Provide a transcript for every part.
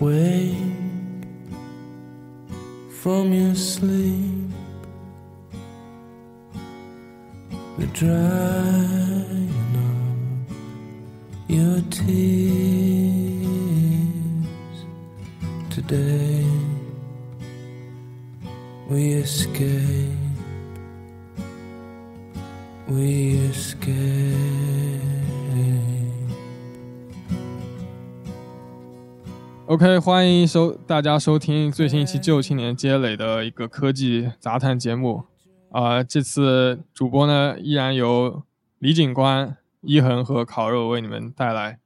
Wake from your sleep. The drying OK，欢迎收大家收听最新一期《旧青年积累》的一个科技杂谈节目。啊、这次主播呢依然由李警官、一恒和烤肉为你们带来。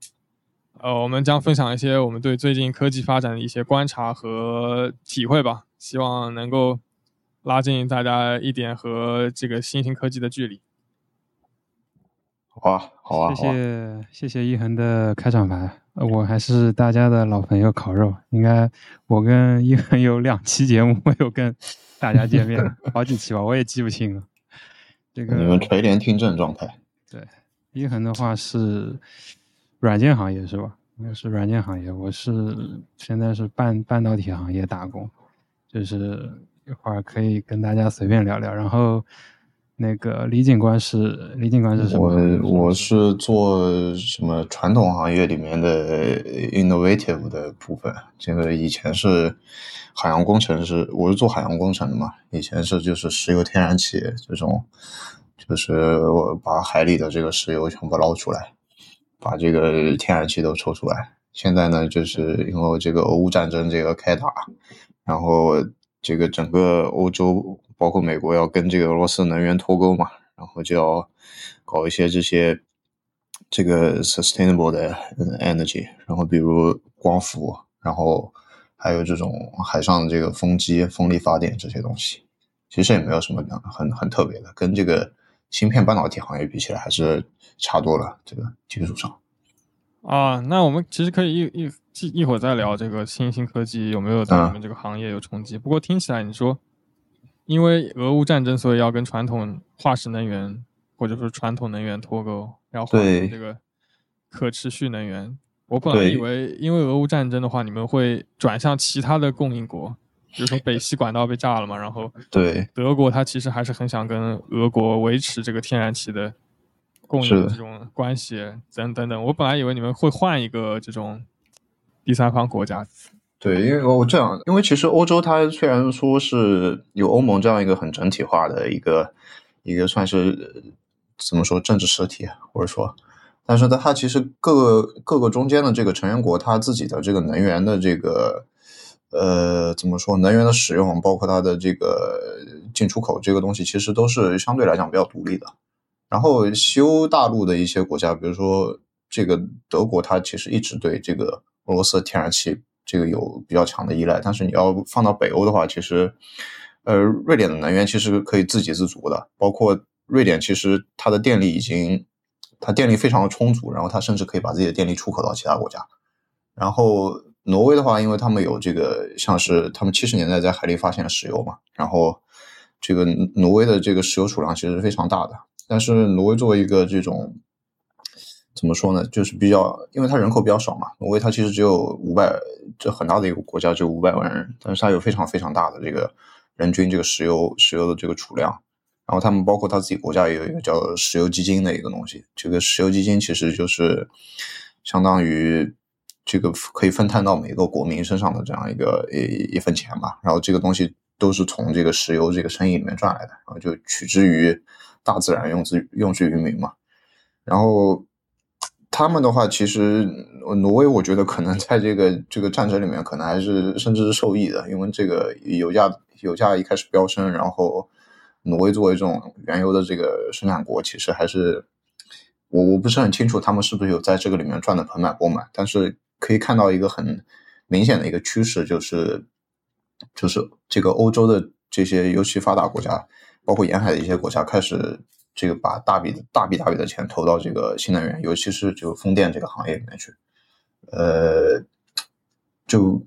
呃，我们将分享一些我们对最近科技发展的一些观察和体会吧，希望能够拉近大家一点和这个新型科技的距离。好啊，好啊，谢。谢谢谢一恒的开场白，呃我还是大家的老朋友烤肉，应该我跟一恒有两期节目没有跟大家见面，好几期吧，我也记不清了。这个你们垂帘听政状态，对一恒的话是软件行业是吧？应该是软件行业，我是现在是半半导体行业打工，就是一会儿可以跟大家随便聊聊。然后那个李警官是李警官是什么我？我是做什么传统行业里面的 innovative 的部分。这个以前是海洋工程师，我是做海洋工程的嘛。以前是就是石油天然气这种，就是我把海里的这个石油全部捞出来，把这个天然气都抽出来。现在呢，就是因为这个俄乌战争这个开打，然后这个整个欧洲包括美国要跟这个俄罗斯能源脱钩嘛，然后就要搞一些这些这个 sustainable 的嗯 energy，然后比如光伏，然后还有这种海上这个风机、风力发电这些东西，其实也没有什么很很特别的，跟这个芯片半导体行业比起来还是差多了，这个技术上。啊，那我们其实可以一一一一会儿再聊这个新兴科技有没有对我们这个行业有冲击。不过听起来你说，因为俄乌战争，所以要跟传统化石能源或者说传统能源脱钩，要换成这个可持续能源。我本来以为，因为俄乌战争的话，你们会转向其他的供应国，比如说北溪管道被炸了嘛，然后 对，德国它其实还是很想跟俄国维持这个天然气的供是的应这种关系，等等等。我本来以为你们会换一个这种第三方国家，对，因为我这样，因为其实欧洲它虽然说是有欧盟这样一个很整体化的一个一个算是怎么说政治实体，或者说，但是呢，它其实各个各个中间的这个成员国，它自己的这个能源的这个呃怎么说，能源的使用，包括它的这个进出口这个东西，其实都是相对来讲比较独立的。然后西欧大陆的一些国家，比如说这个德国，它其实一直对这个俄罗斯天然气这个有比较强的依赖。但是你要放到北欧的话，其实呃，瑞典的能源其实可以自给自足的，包括瑞典其实它的电力已经它电力非常的充足，然后它甚至可以把自己的电力出口到其他国家。然后挪威的话，因为他们有这个像是他们七十年代在海里发现了石油嘛，然后这个挪威的这个石油储量其实是非常大的。但是挪威作为一个这种怎么说呢，就是比较，因为它人口比较少嘛，挪威它其实只有五百，这很大的一个国家，只有五百万人，但是它有非常非常大的这个人均这个石油石油的这个储量。然后他们包括他自己国家也有一个叫石油基金的一个东西，这个石油基金其实就是相当于这个可以分摊到每个国民身上的这样一个一一份钱吧。然后这个东西都是从这个石油这个生意里面赚来的，然后就取之于大自然，用之用之于民嘛。然后他们的话，其实挪威我觉得可能在这个这个战争里面，可能还是甚至是受益的，因为这个油价油价一开始飙升，然后挪威作为这种原油的这个生产国，其实还是我我不是很清楚他们是不是有在这个里面赚的盆满钵满，但是可以看到一个很明显的一个趋势，就是就是这个欧洲的这些尤其发达国家，包括沿海的一些国家，开始这个把大笔大笔大笔的钱投到这个新能源，尤其是就风电这个行业里面去，呃，就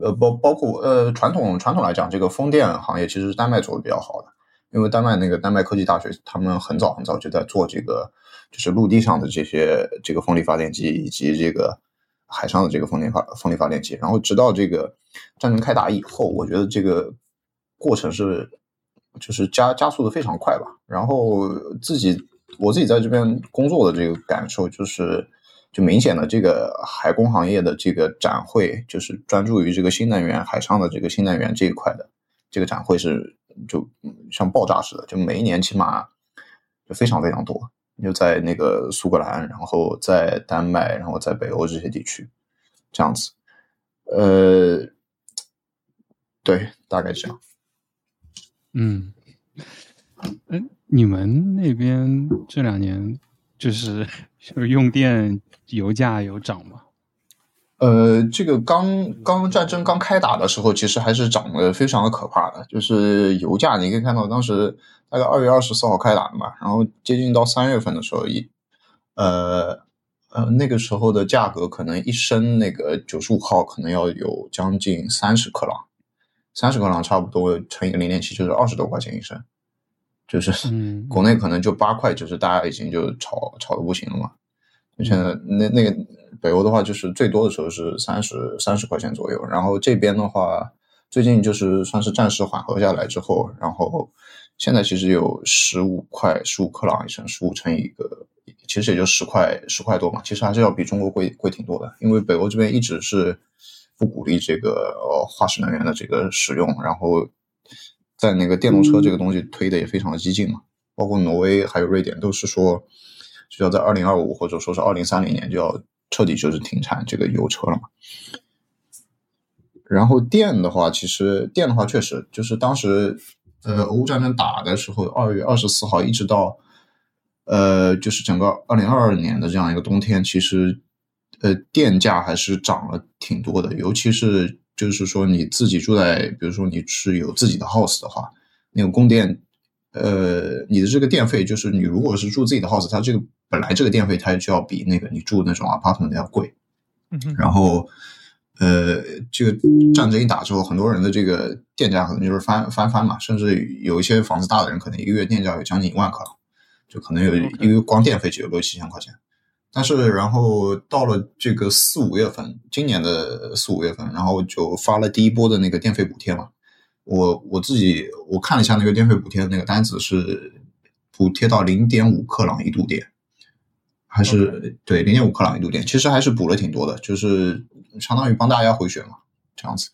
呃包包括呃传统传统来讲，这个风电行业其实是丹麦做的比较好的，因为丹麦那个丹麦科技大学，他们很早很早就在做这个，就是陆地上的这些这个风力发电机以及这个海上的这个风电发风力发电机，然后直到这个战争开打以后，我觉得这个过程是就是加加速的非常快吧。然后自己我自己在这边工作的这个感受就是，就明显的这个海工行业的这个展会，就是专注于这个新能源海上的这个新能源这一块的这个展会是就像爆炸似的，就每一年起码就非常非常多。就在那个苏格兰，然后在丹麦，然后在北欧这些地区，这样子，呃，对，大概这样。嗯，哎，你们那边这两年就是就 是用电油价有涨吗？呃，这个刚刚战争刚开打的时候，其实还是涨得非常的可怕的。就是油价，你可以看到当时大概二月二十四号开打的嘛，然后接近到三月份的时候，一呃呃那个时候的价格可能一升那个九十五号可能要有将近三十克朗，三十克朗差不多乘以个零点七就是二十多块钱一升，就是嗯 国内可能就八块，就是大家已经就炒炒的不行了嘛。现在那那个北欧的话，就是最多的时候是三十三十块钱左右，然后这边的话，最近就是算是暂时缓和下来之后，然后现在其实有十五块十五克朗一升，十五乘以一个，其实也就十块十块多嘛，其实还是要比中国贵贵挺多的，因为北欧这边一直是不鼓励这个呃化石能源的这个使用，然后在那个电动车这个东西推的也非常的激进嘛，包括挪威还有瑞典都是说。就要在二零二五或者说是二零三零年就要彻底就是停产这个油车了嘛。然后电的话，其实电的话确实就是当时呃俄乌战争打的时候，二月二十四号一直到呃就是整个二零二二年的这样一个冬天，其实呃电价还是涨了挺多的，尤其是就是说你自己住在，比如说你是有自己的 house 的话，那个供电。呃，你的这个电费就是你如果是住自己的 house，它这个本来这个电费它就要比那个你住那种 apartment 要贵。嗯哼然后，呃，这个战争一打之后，很多人的这个电价可能就是翻翻番嘛，甚至有一些房子大的人，可能一个月电价有将近一万克朗，就可能有一个光电费就有六七千块钱。但是，然后到了这个四五月份，今年的四五月份，然后就发了第一波的那个电费补贴嘛。我我自己我看了一下那个电费补贴的那个单子是补贴到零点五克朗一度电，还是对零点五克朗一度电，其实还是补了挺多的，就是相当于帮大家回血嘛，这样子。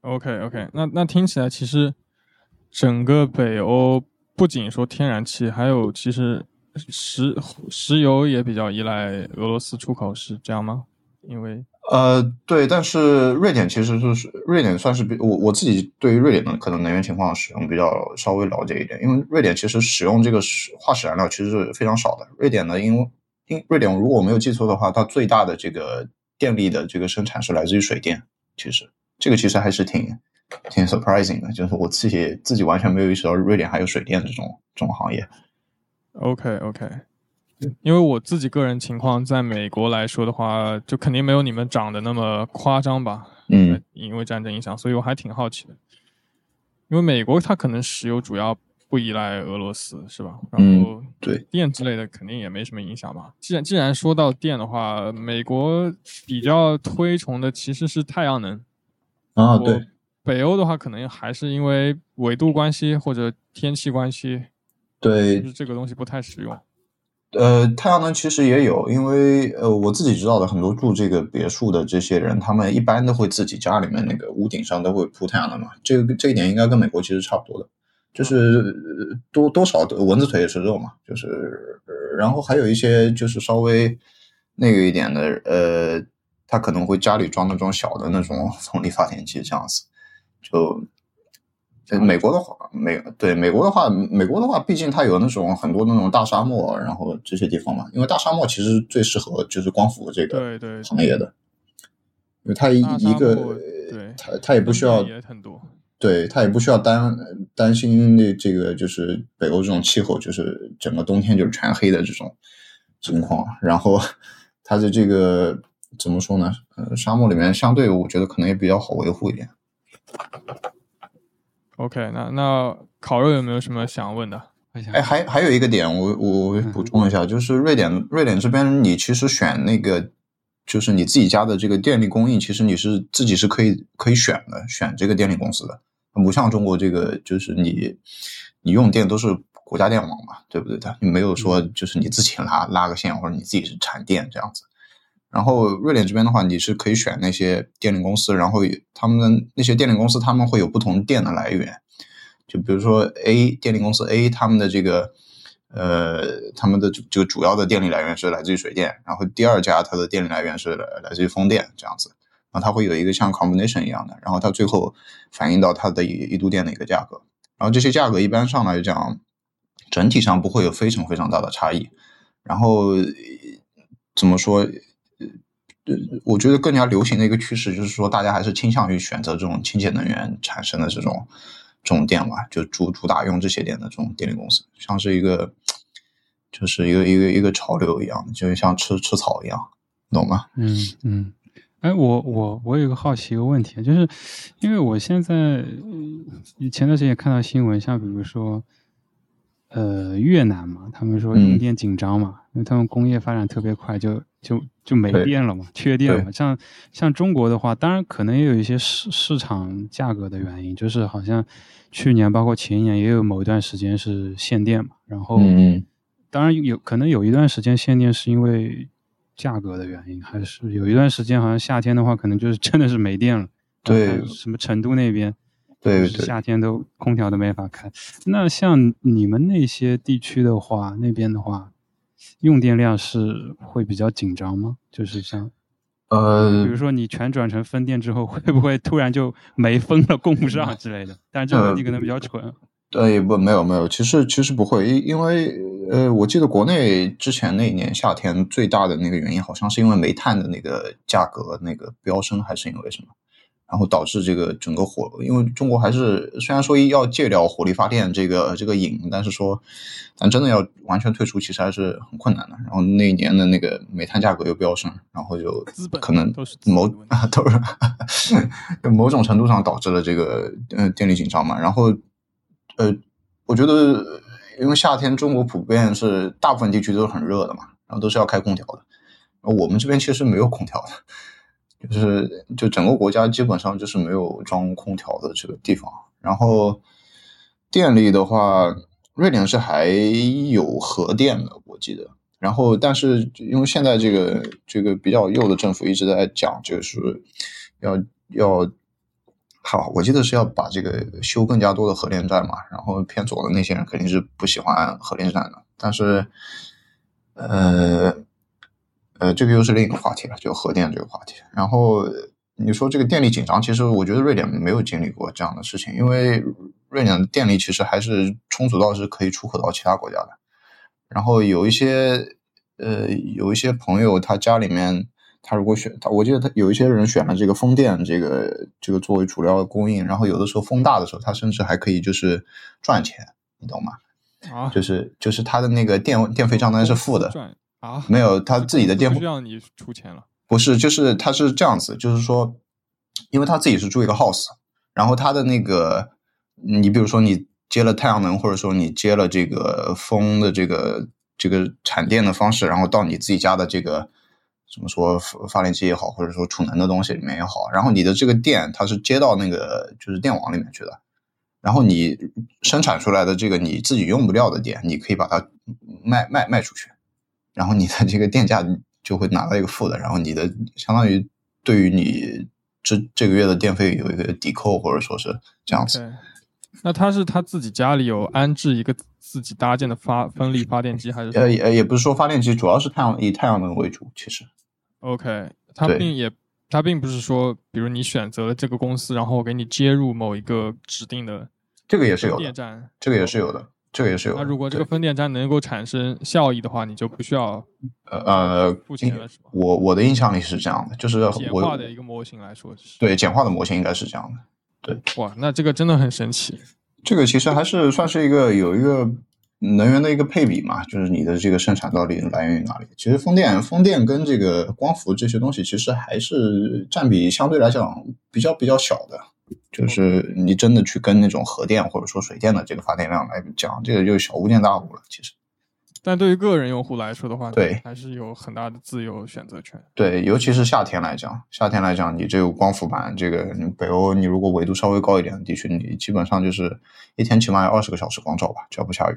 OK OK，那那听起来其实整个北欧不仅说天然气，还有其实石石油也比较依赖俄罗斯出口，是这样吗？因为呃，对，但是瑞典其实就是瑞典算是比我我自己对于瑞典的可能能源情况使用比较稍微了解一点，因为瑞典其实使用这个石化石燃料其实是非常少的。瑞典呢，因为因瑞典如果我没有记错的话，它最大的这个电力的这个生产是来自于水电，其实这个其实还是挺挺 surprising 的，就是我自己自己完全没有意识到瑞典还有水电这种这种行业。OK OK，因为我自己个人情况，在美国来说的话，就肯定没有你们长得那么夸张吧。嗯，因为战争影响，所以我还挺好奇的。因为美国它可能石油主要不依赖俄罗斯，是吧？然后对，电之类的肯定也没什么影响吧。既然既然说到电的话，美国比较推崇的其实是太阳能。啊，对，北欧的话，可能还是因为纬度关系或者天气关系，对就是这个东西不太实用。呃，太阳能其实也有，因为呃，我自己知道的很多住这个别墅的这些人，他们一般都会自己家里面那个屋顶上都会铺太阳能嘛。这个这一点应该跟美国其实差不多的，就是呃多多少蚊子腿也是肉嘛。就是，呃然后还有一些就是稍微那个一点的，呃，他可能会家里装那种小的那种 风力发电机这样子，就。呃，美国的话，美对美国的话，美国的话，毕竟它有那种很多那种大沙漠，然后这些地方嘛，因为大沙漠其实最适合就是光伏这个行业的，因为它一一个它它也不需要。对它也不需要担担心那这个就是北欧这种气候，就是整个冬天就是全黑的这种情况，然后它的这个怎么说呢？呃，沙漠里面相对我觉得可能也比较好维护一点。OK，那那烤肉有没有什么想问的？哎，还还有一个点，我我补充一下，就是瑞典瑞典这边，你其实选那个就是你自己家的这个电力供应，其实你是自己是可以可以选的，选这个电力公司的，不像中国这个就是你你用电都是国家电网嘛，对不对的？你没有说就是你自己拉拉个线或者你自己是产电这样子。然后瑞典这边的话，你是可以选那些电力公司，然后他们的那些电力公司他们会有不同电的来源，就比如说 A 电力公司 A 他们的这个。呃，他们的这个主要的电力来源是来自于水电，然后第二家它的电力来源是来自于风电，这样子，然后它会有一个像 combination 一样的，然后它最后反映到它的一一度电的一个价格，然后这些价格一般上来讲，整体上不会有非常非常大的差异，然后怎么说？呃，我觉得更加流行的一个趋势就是说，大家还是倾向于选择这种清洁能源产生的这种。这种电嘛，就主主打用这些电的这种电力公司，像是一个，就是一个一个一个潮流一样，就像吃吃草一样，懂吗？嗯嗯。哎，我我我有个好奇一个问题，就是因为我现在前段时间也看到新闻，像比如说，呃，越南嘛，他们说用电紧张嘛，因为他们工业发展特别快，就就就没电了嘛，缺电了。像像中国的话，当然可能也有一些市市场价格的原因，就是好像。去年包括前年也有某一段时间是限电嘛，然后，当然有可能有一段时间限电是因为价格的原因，还是有一段时间好像夏天的话可能就是真的是没电了。对，什么成都那边，对，夏天都空调都没法开。那像你们那些地区的话，那边的话，用电量是会比较紧张吗？就是像。呃，比如说你全转成分电之后，会不会突然就没风了，供不上之类的？但是这个问题可能比较蠢。对，不，没有没有，其实其实不会，因因为呃，我记得国内之前那一年夏天最大的那个原因，好像是因为煤炭的那个价格那个飙升，还是因为什么？然后导致这个整个火，因为中国还是虽然说要戒掉火力发电这个这个瘾，但是说，咱真的要完全退出，其实还是很困难的。然后那一年的那个煤炭价格又飙升，然后就可能某啊都是 某种程度上导致了这个呃电力紧张嘛。然后呃，我觉得因为夏天中国普遍是大部分地区都是很热的嘛，然后都是要开空调的，我们这边其实没有空调的。就是就整个国家基本上就是没有装空调的这个地方，然后电力的话，瑞典是还有核电的，我记得。然后但是因为现在这个这个比较右的政府一直在讲，就是要要好，我记得是要把这个修更加多的核电站嘛。然后偏左的那些人肯定是不喜欢核电站的，但是呃。呃，这个又是另一个话题了，就核电这个话题。然后你说这个电力紧张，其实我觉得瑞典没有经历过这样的事情，因为瑞典的电力其实还是充足到是可以出口到其他国家的。然后有一些呃，有一些朋友他家里面，他如果选他，我记得他有一些人选了这个风电，这个这个作为主要供应。然后有的时候风大的时候，他甚至还可以就是赚钱，你懂吗？啊，就是就是他的那个电电费账单是负的。啊，没有，他自己的店不需要你出钱了。不是，就是他是这样子，就是说，因为他自己是住一个 house，然后他的那个，你比如说你接了太阳能，或者说你接了这个风的这个这个产电的方式，然后到你自己家的这个怎么说发电机也好，或者说储能的东西里面也好，然后你的这个电它是接到那个就是电网里面去的，然后你生产出来的这个你自己用不掉的电，你可以把它卖卖卖出去。然后你的这个电价就会拿到一个负的，然后你的相当于对于你这这个月的电费有一个抵扣，或者说是这样子。那他是他自己家里有安置一个自己搭建的发风力发电机，还是？呃也也不是说发电机，主要是太阳以太阳能为主。其实，OK，他并也他并不是说，比如你选择了这个公司，然后给你接入某一个指定的，这个也是有电站，这个也是有的。这个也是有。那如果这个风电站能够产生效益的话，你就不需要呃付钱了，是吧？我我的印象里是这样的，就是简化的一个模型来说，对简化的模型应该是这样的。对，哇，那这个真的很神奇。这个其实还是算是一个有一个能源的一个配比嘛，就是你的这个生产到底来源于哪里？其实风电、风电跟这个光伏这些东西，其实还是占比相对来讲比较比较小的。就是你真的去跟那种核电或者说水电的这个发电量来讲，这个就小巫见大巫了。其实，但对于个人用户来说的话，对还是有很大的自由选择权。对，尤其是夏天来讲，夏天来讲，你这个光伏板，这个你北欧，你如果纬度稍微高一点的地区，你基本上就是一天起码有二十个小时光照吧，只要不下雨。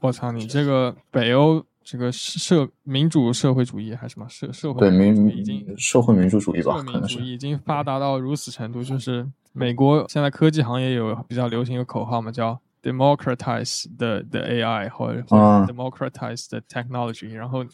我操，你这个北欧这个社民主社会主义还是什么社社会对民主已经社会民主主义吧社，可能是。民主义已经发达到如此程度，就是美国现在科技行业有比较流行一个口号嘛，叫 democratize the the AI 或者 democratize the technology，、然后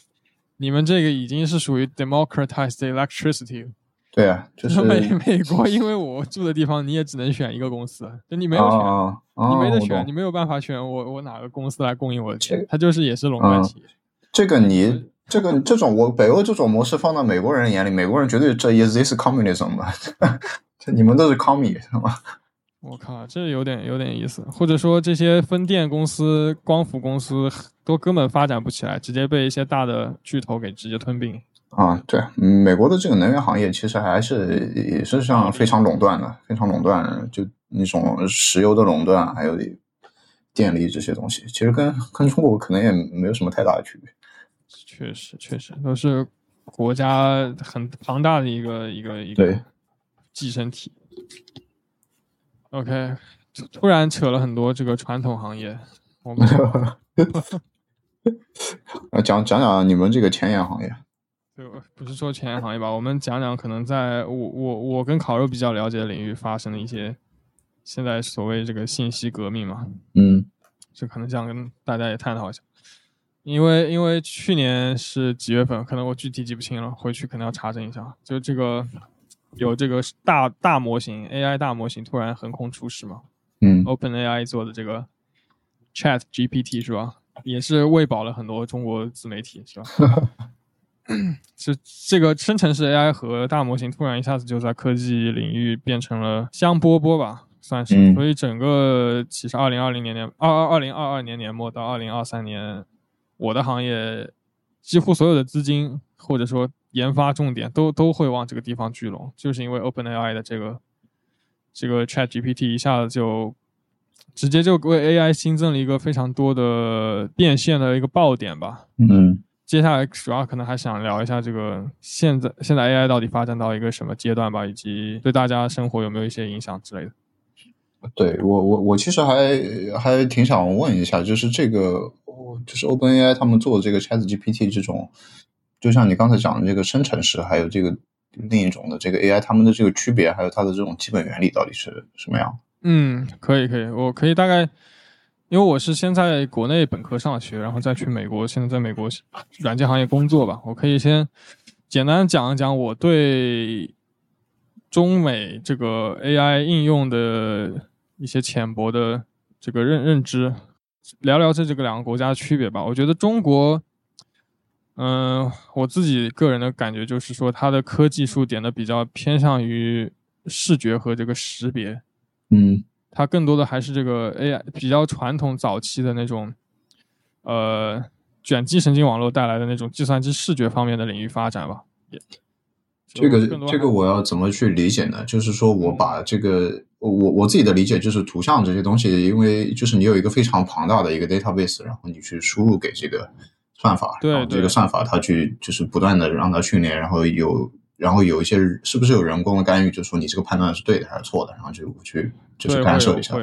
你们这个已经是属于 democratize the electricity。对啊，就是美美国，因为我住的地方，你也只能选一个公司，就你没有选，啊啊，你没得选，你没有办法选我我哪个公司来供应我的这个它就是也是垄断嗯企业。这个你这个这种我北欧这种模式放到美国人眼里，美国人绝对这 is this communism 嘛，这你们都是 commie 是吗？我靠，这有点有点意思，或者说这些分电公司、光伏公司都根本发展不起来，直接被一些大的巨头给直接吞并。啊，对，嗯美国的这个能源行业其实还是也是像非常垄断的，非常垄断，就那种石油的垄断，还有电力这些东西，其实跟跟中国可能也没有什么太大的区别。确实，确实都是国家很庞大的一个一个一对个寄生体。OK，突突然扯了很多这个传统行业，我们 呃，讲讲讲你们这个前沿行业。就不是说前沿行业吧，我们讲讲可能在我我我跟烤肉比较了解的领域发生的一些现在所谓这个信息革命嘛，嗯就可能想跟大家也探讨一下。因为因为去年是几月份，可能我具体记不清了，回去可能要查证一下。就这个有这个大大模型 AI 大模型突然横空出世嘛嗯，OpenAI 做的这个 Chat GPT 是吧？也是喂饱了很多中国自媒体是吧？这这个生成式 AI 和大模型突然一下子就在科技领域变成了香饽饽吧，算是。嗯所以整个其实二零二零年年二二二零二二年年末到二零二三年，我的行业几乎所有的资金或者说研发重点都都会往这个地方聚拢，就是因为 OpenAI 的这个这个 Chat GPT 一下子就直接就为 AI 新增了一个非常多的变现的一个爆点吧。嗯接下来主要可能还想聊一下这个现在现在 AI 到底发展到一个什么阶段吧，以及对大家生活有没有一些影响之类的。对我我我其实还还挺想问一下，就是这个就是 OpenAI 他们做的这个 ChatGPT 这种，就像你刚才讲的这个生成式，还有这个另一种的这个 AI，它们的这个区别，还有它的这种基本原理到底是什么样？嗯，可以可以，我可以大概，因为我是先在国内本科上学，然后再去美国，现在在美国软件行业工作吧。我可以先简单讲一讲我对中美这个 AI 应用的一些浅薄的这个认认知，聊聊这这个两个国家的区别吧。我觉得中国，嗯、我自己个人的感觉就是说，它的科技术点的比较偏向于视觉和这个识别。嗯它更多的还是这个 AI 比较传统早期的那种，呃，卷积神经网络带来的那种计算机视觉方面的领域发展吧。也这个这个我要怎么去理解呢？就是说我把这个我我自己的理解就是图像这些东西，因为就是你有一个非常庞大的一个 database，然后你去输入给这个算法，对然后这个算法它去就是不断的让它训练，然后有然后有一些是不是有人工的干预，就说你这个判断是对的还是错的，然后就去就是干涉一下。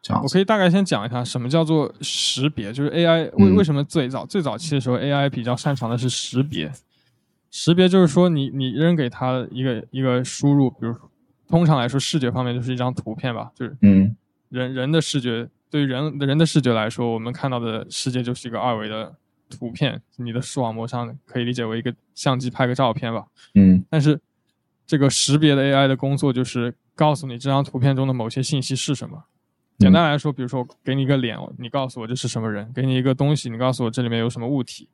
这样。我可以大概先讲一下什么叫做识别，就是 AI 为嗯为什么最早最早期的时候 AI 比较擅长的是识别。识别就是说你你扔给它一个一个输入，比如通常来说视觉方面就是一张图片吧，就是嗯人人的视觉，对于人人的视觉来说，我们看到的世界就是一个二维的图片，你的视网膜上可以理解为一个相机拍个照片吧。嗯但是这个识别的 AI 的工作就是告诉你这张图片中的某些信息是什么。简单来说，比如说给你一个脸，你告诉我这是什么人；给你一个东西，你告诉我这里面有什么物体；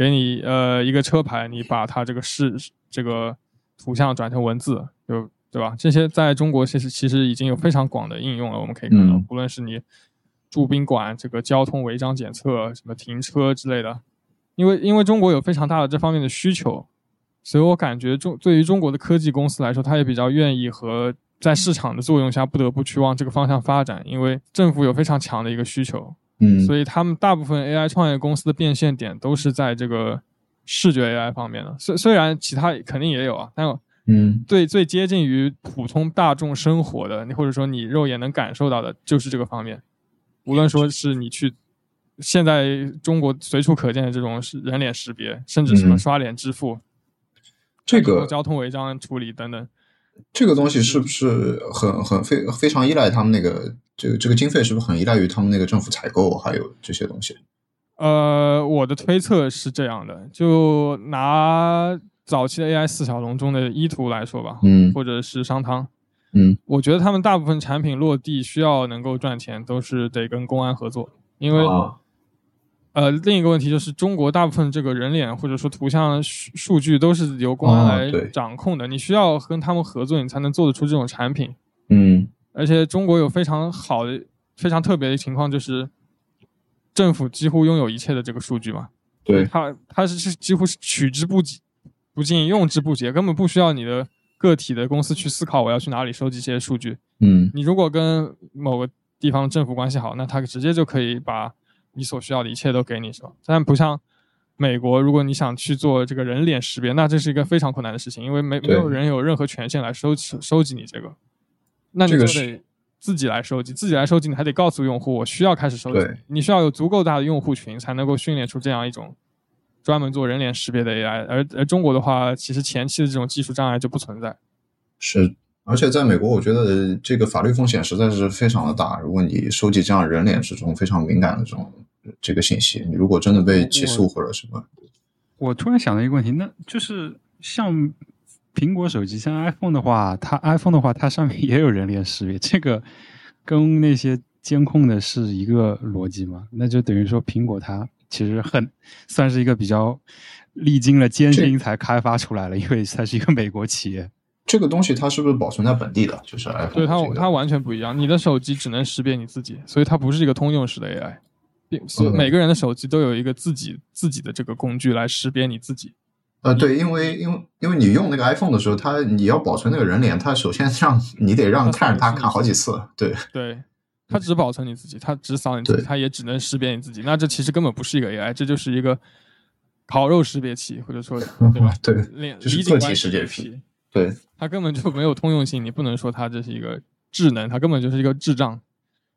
给你呃一个车牌，你把它这个视这个图像转成文字，就对吧？这些在中国其实其实已经有非常广的应用了。我们可以看到，嗯无论是你住宾馆、这个交通违章检测、什么停车之类的，因为因为中国有非常大的这方面的需求，所以我感觉中对于中国的科技公司来说，它也比较愿意和在市场的作用下不得不去往这个方向发展，因为政府有非常强的一个需求，嗯，所以他们大部分 AI 创业公司的变现点都是在这个视觉 AI 方面的。虽虽然其他肯定也有啊，但嗯最最接近于普通大众生活的，你或者说你肉眼能感受到的，就是这个方面。无论说是你去现在中国随处可见的这种是人脸识别，甚至什么嗯刷脸支付，这个交通违章处理等等，这个东西是不是很很非非常依赖他们那个这个这个经费是不是很依赖于他们那个政府采购还有这些东西？呃，我的推测是这样的，就拿早期的 AI 四小龙中的依图来说吧，嗯。或者是商汤，嗯。我觉得他们大部分产品落地需要能够赚钱，都是得跟公安合作，因为、啊呃，另一个问题就是中国大部分这个人脸或者说图像数数据都是由公安来掌控的，你需要跟他们合作，你才能做得出这种产品。嗯而且中国有非常好的、非常特别的情况，就是政府几乎拥有一切的这个数据嘛。对它它是是几乎是取之不尽、不尽用之不竭，根本不需要你的个体的公司去思考我要去哪里收集这些数据。嗯你如果跟某个地方政府关系好，那他直接就可以把你所需要的一切都给你，是吧？但不像美国，如果你想去做这个人脸识别，那这是一个非常困难的事情，因为没没有人有任何权限来收收收集你这个，那你就得自己来收集，自己来收集，你还得告诉用户我需要开始收集对，你需要有足够大的用户群才能够训练出这样一种专门做人脸识别的 AI，而而中国的话，其实前期的这种技术障碍就不存在。是，而且在美国，我觉得这个法律风险实在是非常的大。如果你收集这样人脸这种非常敏感的这种这个信息，你如果真的被起诉或者什么，我突然想到一个问题，那就是像苹果手机，像 iPhone 的话，它 iPhone 的话，它上面也有人脸识别，这个跟那些监控的是一个逻辑吗？那就等于说，苹果它其实很算是一个比较历经了艰辛才开发出来了，因为它是一个美国企业。这个东西它是不是保存在本地的？就是 iPhone 对它这个它完全不一样，你的手机只能识别你自己，所以它不是一个通用式的 AI。并所以嗯每个人的手机都有一个自己自己的这个工具来识别你自己。呃，对，因为因为因为你用那个 iPhone 的时候，它你要保存那个人脸，它首先让你得让看着它看好几次，对对，它只保存你自己，它只扫你自己，它也只能识别你自己。那这其实根本不是一个 AI，这就是一个烤肉识别器，或者说 对吧？对脸就是个体识别器，对，它根本就没有通用性，你不能说它这是一个智能，它根本就是一个智障。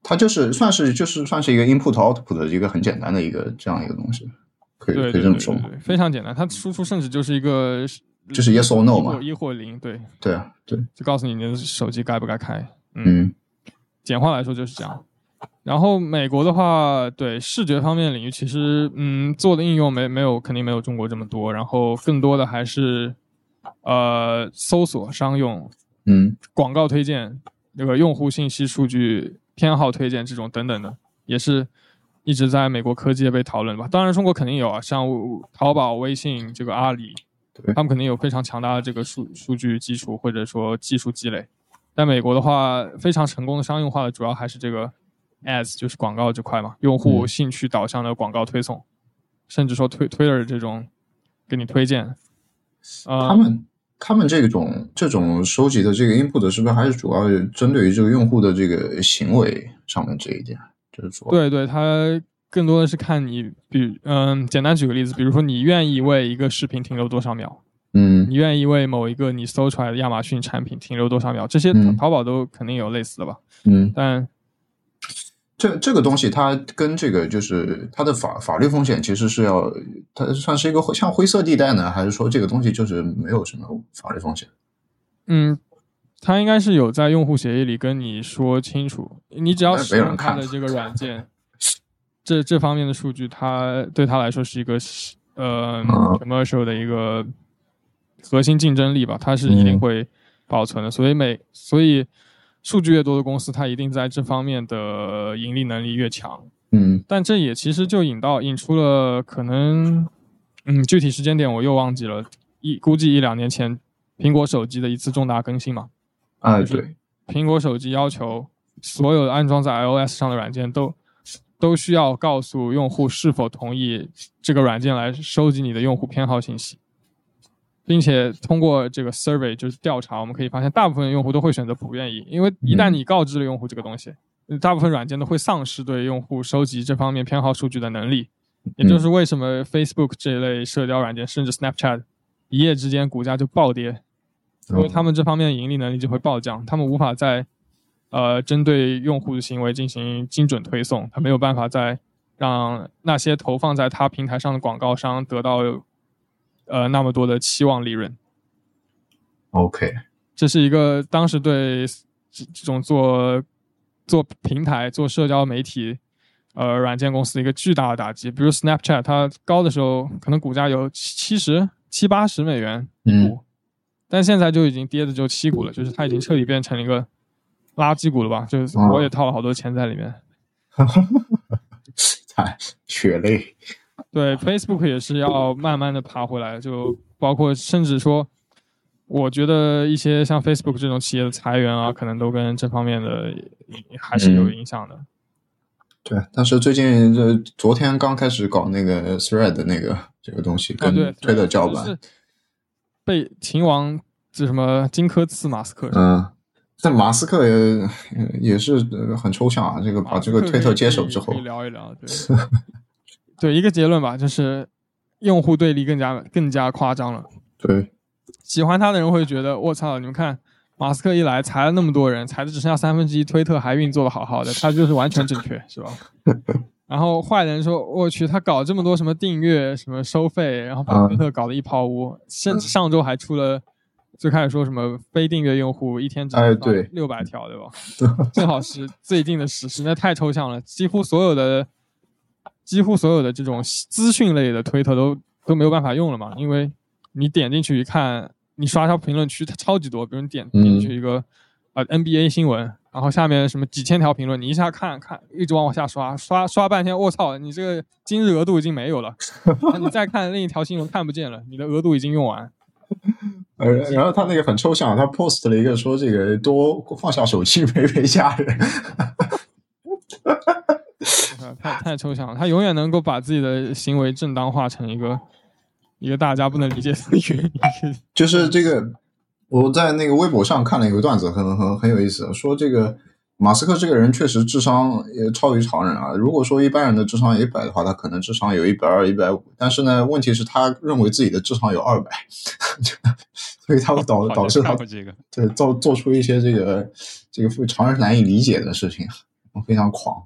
它就是算是就是算是一个 input output 的一个很简单的一个这样一个东西，可以可以这么说吗？非常简单，它输出甚至就是一个就是 yes or no 嘛一或一或零，对，对啊，对，就告诉你你的手机该不该开。嗯，嗯简化来说就是这样。然后美国的话，对视觉方面领域，其实嗯做的应用没没有肯定没有中国这么多，然后更多的还是呃搜索、商用、嗯广告推荐、那个用户信息数据、偏好推荐这种等等的，也是一直在美国科技界被讨论吧。当然，中国肯定有啊，像淘宝、微信、这个阿里，他们肯定有非常强大的这个数数据基础或者说技术积累。在美国的话，非常成功的商用化的主要还是这个 ads，就是广告这块嘛，用户嗯兴趣导向的广告推送，甚至说推 Twitter 这种给你推荐。呃，他们他们这种这种收集的这个 input 是不是还是主要针对于这个用户的这个行为上面这一点？就是说，对对，它更多的是看你，比嗯，简单举个例子，比如说你愿意为一个视频停留多少秒，嗯你愿意为某一个你搜出来的亚马逊产品停留多少秒，这些嗯淘宝都肯定有类似的吧？嗯，但这这个东西它跟这个就是它的法法律风险其实是要它算是一个灰像灰色地带呢，还是说这个东西就是没有什么法律风险？嗯，它应该是有在用户协议里跟你说清楚，你只要那使用它的这个软件，这这方面的数据，它对它来说是一个呃嗯 commercial 的一个核心竞争力吧，它是一定嗯会保存的。所以每所以数据越多的公司，它一定在这方面的盈利能力越强。嗯但这也其实就引到引出了可能，嗯，具体时间点我又忘记了，一估计一两年前苹果手机的一次重大更新嘛。啊，对，苹果手机要求所有安装在 iOS 上的软件都都需要告诉用户是否同意这个软件来收集你的用户偏好信息，并且通过这个 survey 就是调查，我们可以发现大部分用户都会选择不愿意，因为一旦嗯。你告知了用户这个东西，大部分软件都会丧失对用户收集这方面偏好数据的能力，也就是为什么 Facebook 这一类社交软件，甚至 Snapchat 一夜之间股价就暴跌，因为他们这方面的盈利能力就会暴降，他们无法在呃针对用户的行为进行精准推送，他没有办法在让那些投放在他平台上的广告商得到呃那么多的期望利润。OK，这是一个当时对这这种做做平台、做社交媒体呃软件公司的一个巨大的打击。比如 Snapchat，它高的时候可能股价有七十七八十美元股，嗯但现在就已经跌的就七股了，就是它已经彻底变成了一个垃圾股了吧？就是哦我也套了好多钱在里面。惨，血泪。对，Facebook 也是要慢慢的爬回来，就包括甚至说，我觉得一些像 Facebook 这种企业的裁员啊，可能都跟这方面的还是有影响的。对，但是最近这昨天刚开始搞那个 Thread 那个这个东西，跟，推特叫板，被秦王这什么荆轲刺马斯克，嗯，但马斯克也也是呃很抽象啊。这个把这个推特接手之后可以，聊一聊，对，对，一个结论吧，就是用户对立更加更加夸张了。对，喜欢他的人会觉得，我操，你们看，马斯克一来裁了那么多人，裁的只剩下三分之一，推特还运作的好好的，他就是完全正确，是吧？然后坏人说，我去，他搞这么多什么订阅、什么收费，然后把嗯推特搞得一泡污，甚至上周还出了。最开始说什么非订阅用户一天只能对六百条，对吧？正好是最近的时事，那太抽象了，几乎所有的几乎所有的这种资讯类的推特都都没有办法用了嘛，因为你点进去一看，你刷刷评论区，它超级多，比如你点进去一个、呃 NBA 新闻，然后下面什么几千条评论，你一下看看，一直往下刷，刷刷半天，我操，你这个今日额度已经没有了，那你再看另一条新闻看不见了，你的额度已经用完。呃，然后他那个很抽象，他 post 了一个说这个多放下手机 陪陪家人，呃 太太抽象了，他永远能够把自己的行为正当化成一个一个大家不能理解的原因。就是这个我在那个微博上看了一个段子，很很很有意思，说这个马斯克这个人确实智商也超于常人啊。如果说一般人的智商有一百的话，他可能智商有一百二、一百五，但是呢，问题是他认为自己的智商有二百，所以他会导导致他看过这个，对做做出一些这个这个常人难以理解的事情，非常狂。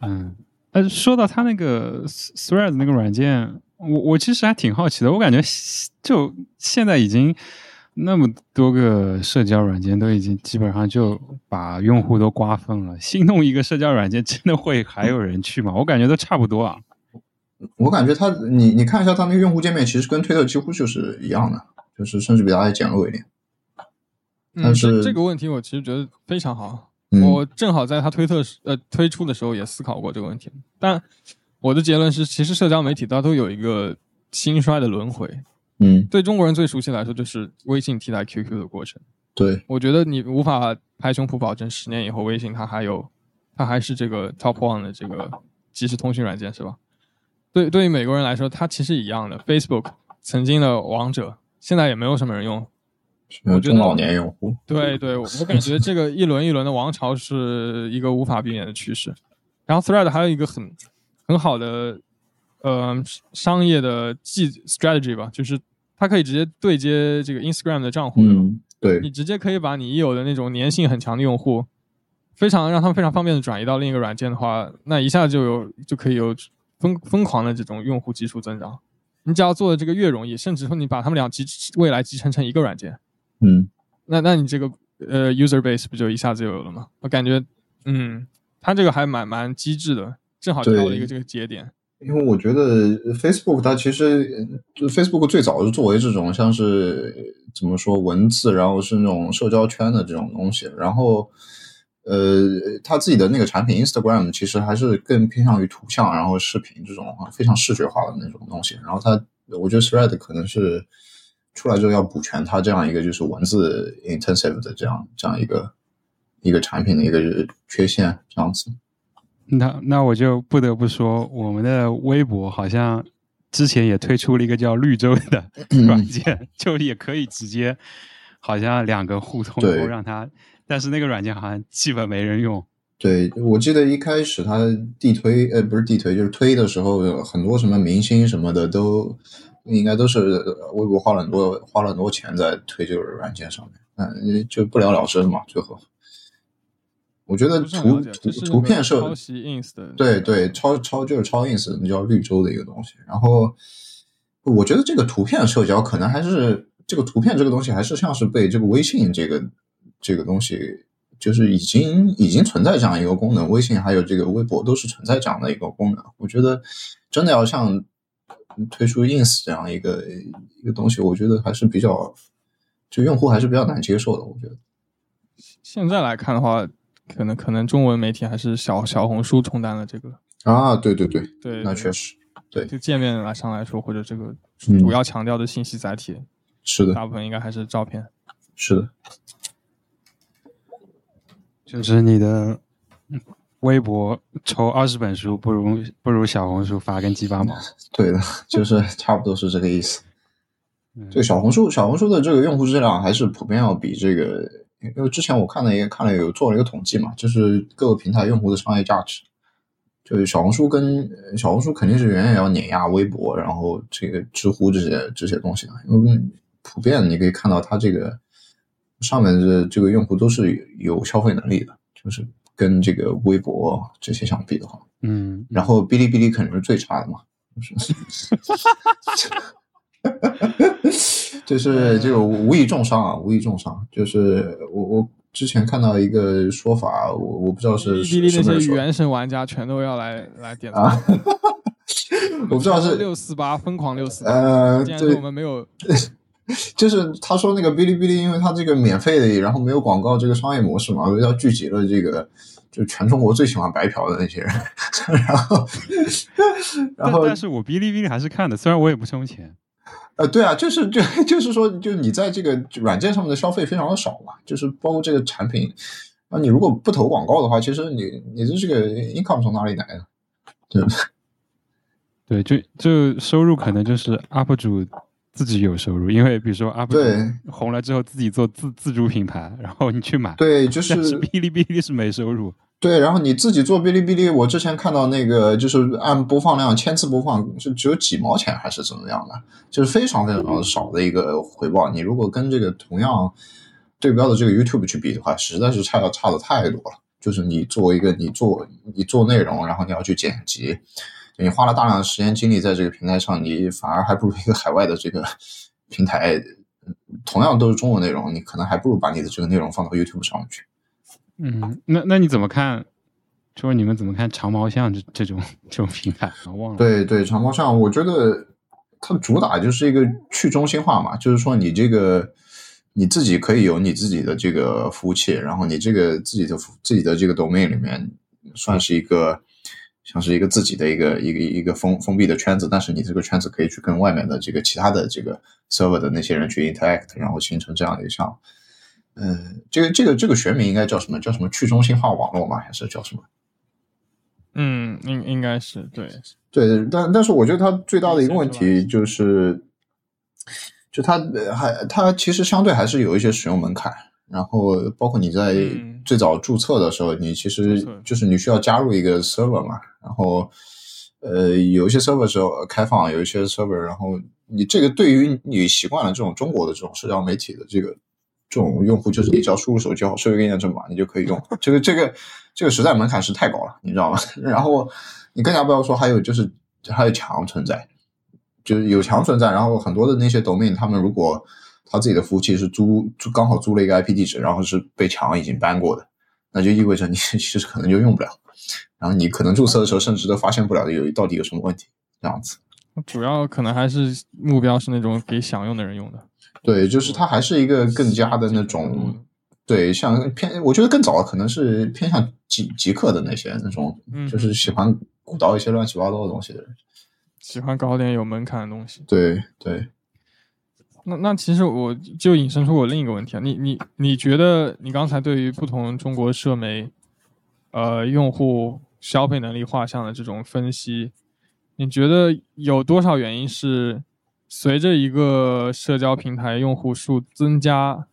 嗯，呃，说到他那个 Thread 那个软件，我我其实还挺好奇的。我感觉就现在已经那么多个社交软件都已经基本上就把用户都瓜分了，新弄一个社交软件真的会还有人去吗？我感觉都差不多啊。我感觉他，你你看一下他那个用户界面，其实跟推特几乎就是一样的，就是甚至比它还简陋一点。嗯，但是这这个问题我其实觉得非常好。嗯我正好在他推特呃推出的时候也思考过这个问题，但我的结论是，其实社交媒体它都有一个兴衰的轮回。嗯，对中国人最熟悉来说，就是微信替代 QQ 的过程。对，我觉得你无法拍胸脯保证十年以后微信它还有，它还是这个 top one 的这个即时通讯软件是吧？对，对于美国人来说，它其实一样的。Facebook 曾经的王者，现在也没有什么人用。我觉得中老年用户。对对，我我感觉这个一轮一轮的王朝是一个无法避免的趋势。然后 Thread 还有一个很很好的呃商业的技 strategy 吧，就是它可以直接对接这个 Instagram 的账户，嗯，对你，直接可以把你已有的那种粘性很强的用户，非常让他们非常方便的转移到另一个软件的话，那一下就有就可以有疯疯狂的这种用户基数增长。你只要做的这个越容易，甚至说你把他们俩集未来集成成一个软件，嗯，那那你这个呃 user base 不就一下子就有了吗？我感觉，嗯，他这个还蛮蛮机智的，正好挑了一个这个节点。因为我觉得 Facebook 它其实就 Facebook 最早是作为这种像是怎么说文字，然后是那种社交圈的这种东西，然后呃，它自己的那个产品 Instagram 其实还是更偏向于图像，然后视频这种非常视觉化的那种东西。然后它，我觉得 Thread 可能是出来之后要补全它这样一个就是文字 intensive 的这样这样一个一个产品的一个缺陷，这样子。那那我就不得不说，我们的微博好像之前也推出了一个叫绿洲的软件，就也可以直接好像两个互通，对然后让它，但是那个软件好像基本没人用。对，我记得一开始它地推，呃，不是地推，就是推的时候，很多什么明星什么的都应该都是微博花了很多花了很多钱在推这个软件上面，嗯，就不了了之嘛，最后。我觉得图图图片设抄袭 ins 的，对对，超超就是超 ins，那叫绿洲的一个东西。然后我觉得这个图片社交可能还是这个图片这个东西还是像是被这个微信这个这个东西，就是已经已经存在这样一个功能，微信还有这个微博都是存在这样的一个功能。我觉得真的要像推出 ins 这样一个一个东西，我觉得还是比较就用户还是比较难接受的。我觉得现在来看的话，可能可能中文媒体还是小小红书承担了这个，啊，对对对，对，那确实对就界面来上来说，或者这个嗯主要强调的信息载体，是的，大部分应该还是照片。是的。就是你的微博抽二十本书，不如不如小红书发跟鸡巴毛。对的，就是差不多是这个意思。嗯这个小红书，小红书的这个用户质量还是普遍要比这个，因为之前我看了一个看了有做了一个统计嘛，就是各个平台用户的商业价值，就是小红书跟呃小红书肯定是远远要碾压微博，然后这个知乎这些这些东西的，因为普遍你可以看到它这个上面的这个用户都是有消费能力的，就是跟这个微博这些相比的话，嗯，然后哔哩哔哩肯定是最差的嘛，就是，就是这个无意重伤啊，无意重伤。就是我我之前看到一个说法，我我不知道是哔哩哔哩那些原神玩家全都要来来点啊，我不知道是六四八疯狂六四八，呃，竟然说对我，们没有 就是他说那个哔哩哔哩，因为它这个免费的，然后没有广告这个商业模式嘛，要聚集了这个就全中国最喜欢白嫖的那些人，然后 然后但但是我哔哩哔哩还是看的，虽然我也不充钱。呃，对啊，就是就就是说，就你在这个软件上面的消费非常的少嘛，就是包括这个产品，啊，你如果不投广告的话，其实你你的这个 income 从哪里来的？对不对？对，就就收入可能就是 UP 主自己有收入，因为比如说 UP 对主红了之后自己做自自主品牌，然后你去买。对，就是是 哔哩哔哩是没收入。对，然后你自己做哔哩哔哩，我之前看到那个就是按播放量千次播放是只有几毛钱还是怎么样的，就是非常非常少的一个回报。你如果跟这个同样对标的这个 YouTube 去比的话，实在是差差的太多了。就是你作为一个你做你做内容，然后你要去剪辑，你花了大量的时间精力在这个平台上，你反而还不如一个海外的这个 平台，同样都是中文内容，你可能还不如把你的这个内容放到 YouTube 上面去。嗯，那那你怎么看？就是你们怎么看长毛象这这种这种平台？我忘了。，对对，长毛象，我觉得它主打就是一个去中心化嘛，就是说你这个你自己可以有你自己的这个服务器，然后你这个自己的自己的这个 domain 里面算是一个像是一个自己的一个一个一个封封闭的圈子，但是你这个圈子可以去跟外面的这个其他的这个 server 的那些人去 interact，然后形成这样的一个项目。嗯，这个这个这个学名应该叫什么？叫什么去中心化网络吗？还是叫什么？嗯，应应该是对，对，但但是我觉得它最大的一个问题就是，就它呃还它其实相对还是有一些使用门槛，然后包括你在嗯最早注册的时候，你其实就是你需要加入一个 server 嘛，然后呃有一些 server 是开放，有一些 server，然后你这个对于你习惯了这种中国的这种社交媒体的这个这种用户，就是你只要输入手机号，设一个验证码，你就可以用。这个这个这个实在门槛是太高了，你知道吗？然后你更加不要说还有就是还有墙存在，就是有墙存在，然后很多的那些 domain，他们如果他自己的服务器是租租刚好租了一个 IP 地址，然后是被墙已经 ban 过的，那就意味着你 其实可能就用不了，然后你可能注册的时候甚至都发现不了有到底有什么问题，这样子。主要可能还是目标是那种给想用的人用的。对，就是它还是一个更加的那嗯种，对，像偏，我觉得更早可能是偏向极极客的那些那种，嗯就是喜欢鼓捣一些乱七八糟的东西的人。喜欢搞点有门槛的东西。对对，那那其实我就引申出我另一个问题啊，你你你觉得你刚才对于不同中国社媒，呃，用户消费能力画像的这种分析，你觉得有多少原因是随着一个社交平台用户数增加，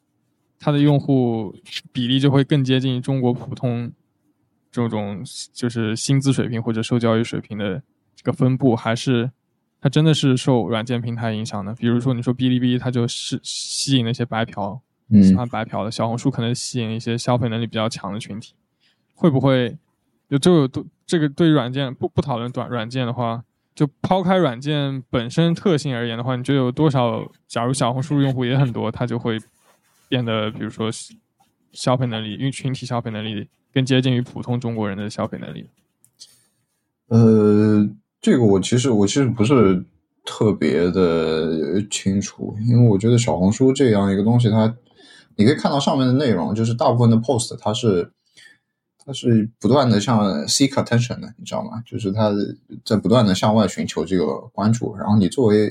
它的用户比例就会更接近中国普通这种就是薪资水平或者受教育水平的这个分布，还是它真的是受软件平台影响的？比如说你说哔哩哔哩，它就是吸引那些白嫖，喜嗯欢白嫖的；小红书可能吸引一些消费能力比较强的群体，会不会就这个对这个对于软件不不讨论短软件的话，就抛开软件本身特性而言的话，你觉得有多少？假如小红书用户也很多，它就会变得，比如说消费能力，因为群体消费能力更接近于普通中国人的消费能力。呃，这个我其实我其实不是特别的清楚，因为我觉得小红书这样一个东西，它你可以看到上面的内容，就是大部分的 post 它是它是不断的向 seek attention 的，你知道吗？就是它在不断的向外寻求这个关注，然后你作为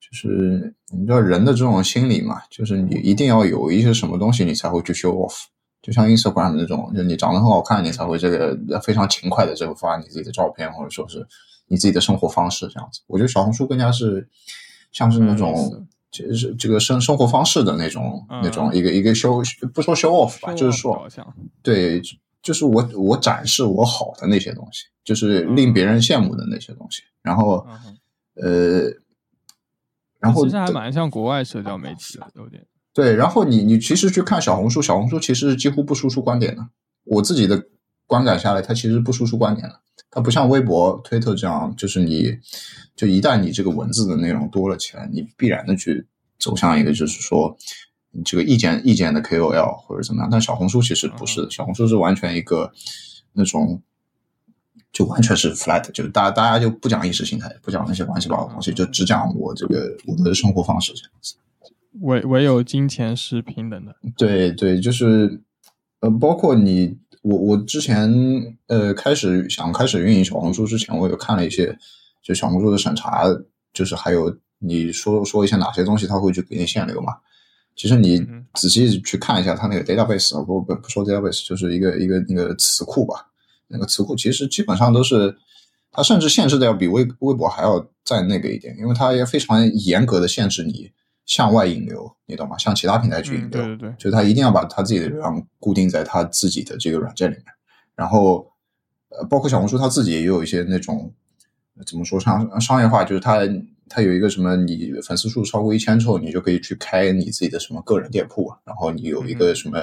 就是你知道人的这种心理嘛，就是你一定要有一些什么东西，你才会去 show off。就像 Instagram 那种，就你长得很好看，你才会这个非常勤快的这个发你自己的照片，或者说是你自己的生活方式这样子。我觉得小红书更加是像是那嗯种就是这个生生活方式的那种、嗯那种一个一个 show 不说 show off 吧，就是说对，就是我我展示我好的那些东西，就是令别人羡慕的那些东西。然后嗯呃，然后其实还蛮像国外社交媒体的，有点。对，然后你你其实去看小红书，小红书其实几乎不输出观点的。我自己的观感下来，它其实不输出观点的。它不像微博、推特这样，就是你就一旦你这个文字的内容多了起来，你必然的去走向一个就是说你这个意见意见的 KOL 或者怎么样。但小红书其实不是，小红书是完全一个那种。就完全是 flat，就是大家大家就不讲意识形态，不讲那些乱七八糟的东西，就只讲我这个我的生活方式这样子。唯唯有金钱是平等的。对对，就是呃，包括你，我我之前呃开始想开始运营小红书之前，我有看了一些就小红书的审查，就是还有你说说一些哪些东西他会去给你限流嘛。其实你嗯仔细去看一下它那个 database 啊，不不不说 database，就是一个一个那个词库吧。那个词库其实基本上都是，它甚至限制的要比微微博还要再那个一点，因为它也非常严格的限制你向外引流，你懂吗？向其他平台去引嗯，流。对对对，就是他一定要把他自己的流量固定在他自己的这个软件里面，然后呃，包括小红书他自己也有一些那种呃怎么说商商业化，就是他他有一个什么，你粉丝数超过一千之后，你就可以去开你自己的什么个人店铺，然后你有一个什么。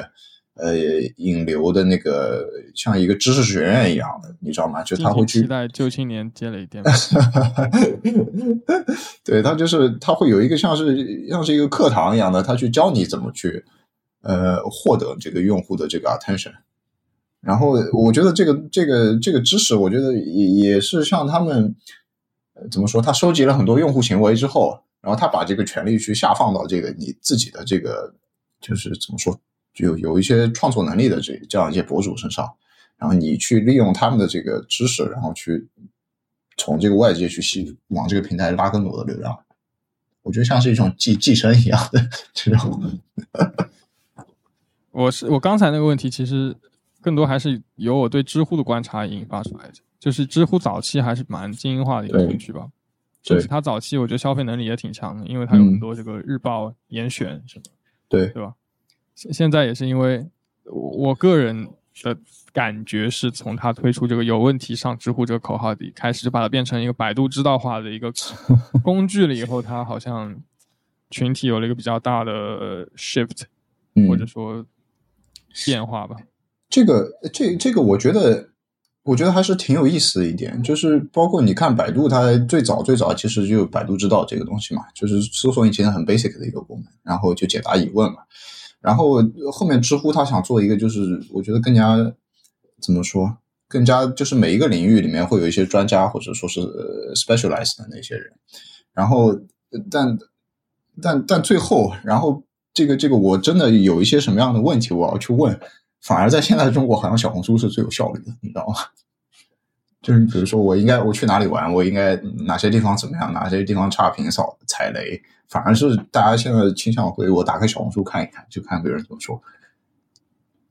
呃，引流的那个像一个知识学院一样的，你知道吗？就他会去期待旧青年积累店。对他就是他会有一个像是像是一个课堂一样的，他去教你怎么去呃获得这个用户的这个 attention。然后我觉得这个这个这个知识，我觉得也也是像他们、呃怎么说，他收集了很多用户行为之后，然后他把这个权利去下放到这个你自己的这个就是怎么说，有有一些创作能力的这这样一些博主身上，然后你去利用他们的这个知识，然后去从这个外界去吸往这个平台拉更多的流量。我觉得像是一种寄寄生一样的这种。我是我刚才那个问题，其实更多还是由我对知乎的观察引发出来的。就是知乎早期还是蛮精英化的一个对社区吧，对就是它早期我觉得消费能力也挺强的，因为它有很嗯多这个日报严选什么，对，对吧？现现在也是因为我我个人的感觉是从他推出这个有问题上知乎这个口号里开始，就把它变成一个百度知道化的一个 工具了以后，它好像群体有了一个比较大的 shift，嗯，或者说变化吧。这个这这个，我觉得，我觉得还是挺有意思的一点，就是包括你看百度，它最早最早其实就有百度知道这个东西嘛，就是搜索引擎很 basic 的一个功能，然后就解答疑问嘛。然后后面知乎他想做一个，就是我觉得更加怎么说，更加就是每一个领域里面会有一些专家或者说是 specialized 的那些人，然后但但但最后，然后这个这个我真的有一些什么样的问题我要去问。反而在现在中国，好像小红书是最有效率的，你知道吗？就是比如说，我应该我去哪里玩，我应该哪些地方怎么样，哪些地方差评扫踩雷，反而是大家现在倾向回我打开小红书看一看，就看别人怎么说。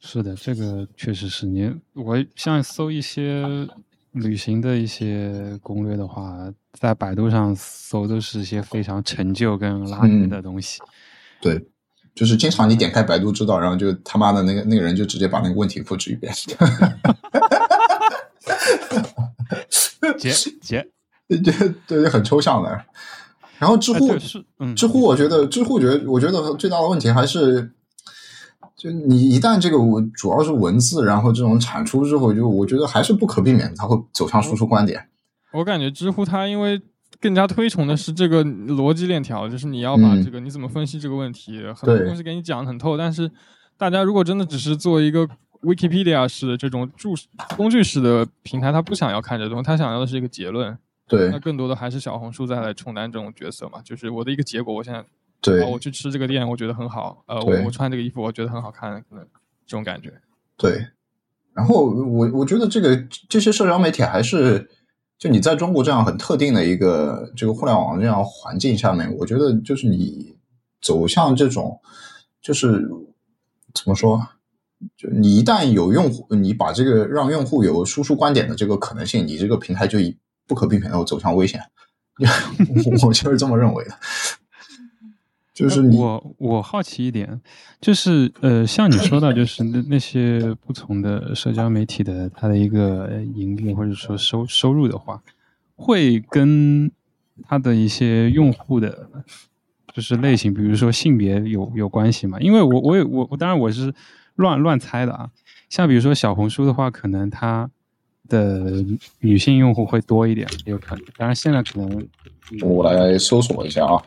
是的，这个确实是你我像搜一些旅行的一些攻略的话，在百度上搜都是一些非常陈旧跟拉人的东西。对，就是经常你点开百度知道，然后就他妈的那个那个人就直接把那个问题复制一遍。结 结，对对对，很抽象的。然后知乎，哎是嗯，知乎，我觉得知乎觉得，我觉得最大的问题还是，就你一旦这个主要是文字，然后这种产出之后，就我觉得还是不可避免，它会走向输出观点。我感觉知乎它因为更加推崇的是这个逻辑链条，就是你要把嗯这个你怎么分析这个问题，很多东西给你讲的很透。但是大家如果真的只是做一个 Wikipedia 式的这种注工具式的平台，他不想要看这东西，他想要的是一个结论。对那更多的还是小红书在来承担这种角色嘛，就是我的一个结果，我现在对哦，我去吃这个店，我觉得很好，呃，我我穿这个衣服，我觉得很好看，可能这种感觉。对。然后我我觉得这个这些社交媒体还是，就你在中国这样很特定的一个这个互联网这样环境下面，我觉得就是你走向这种，就是怎么说？就你一旦有用户，你把这个让用户有输出观点的这个可能性，你这个平台就不可避免的走向危险。我就是这么认为的。就是我我好奇一点，就是呃，像你说到，就是那那些不同的社交媒体的它的一个盈利或者说收收入的话，会跟它的一些用户的，就是类型，比如说性别有有关系吗？因为我我也我我当然我是乱乱猜的啊，像比如说小红书的话，可能它的女性用户会多一点，有可能。当然现在可能我来搜索一下啊，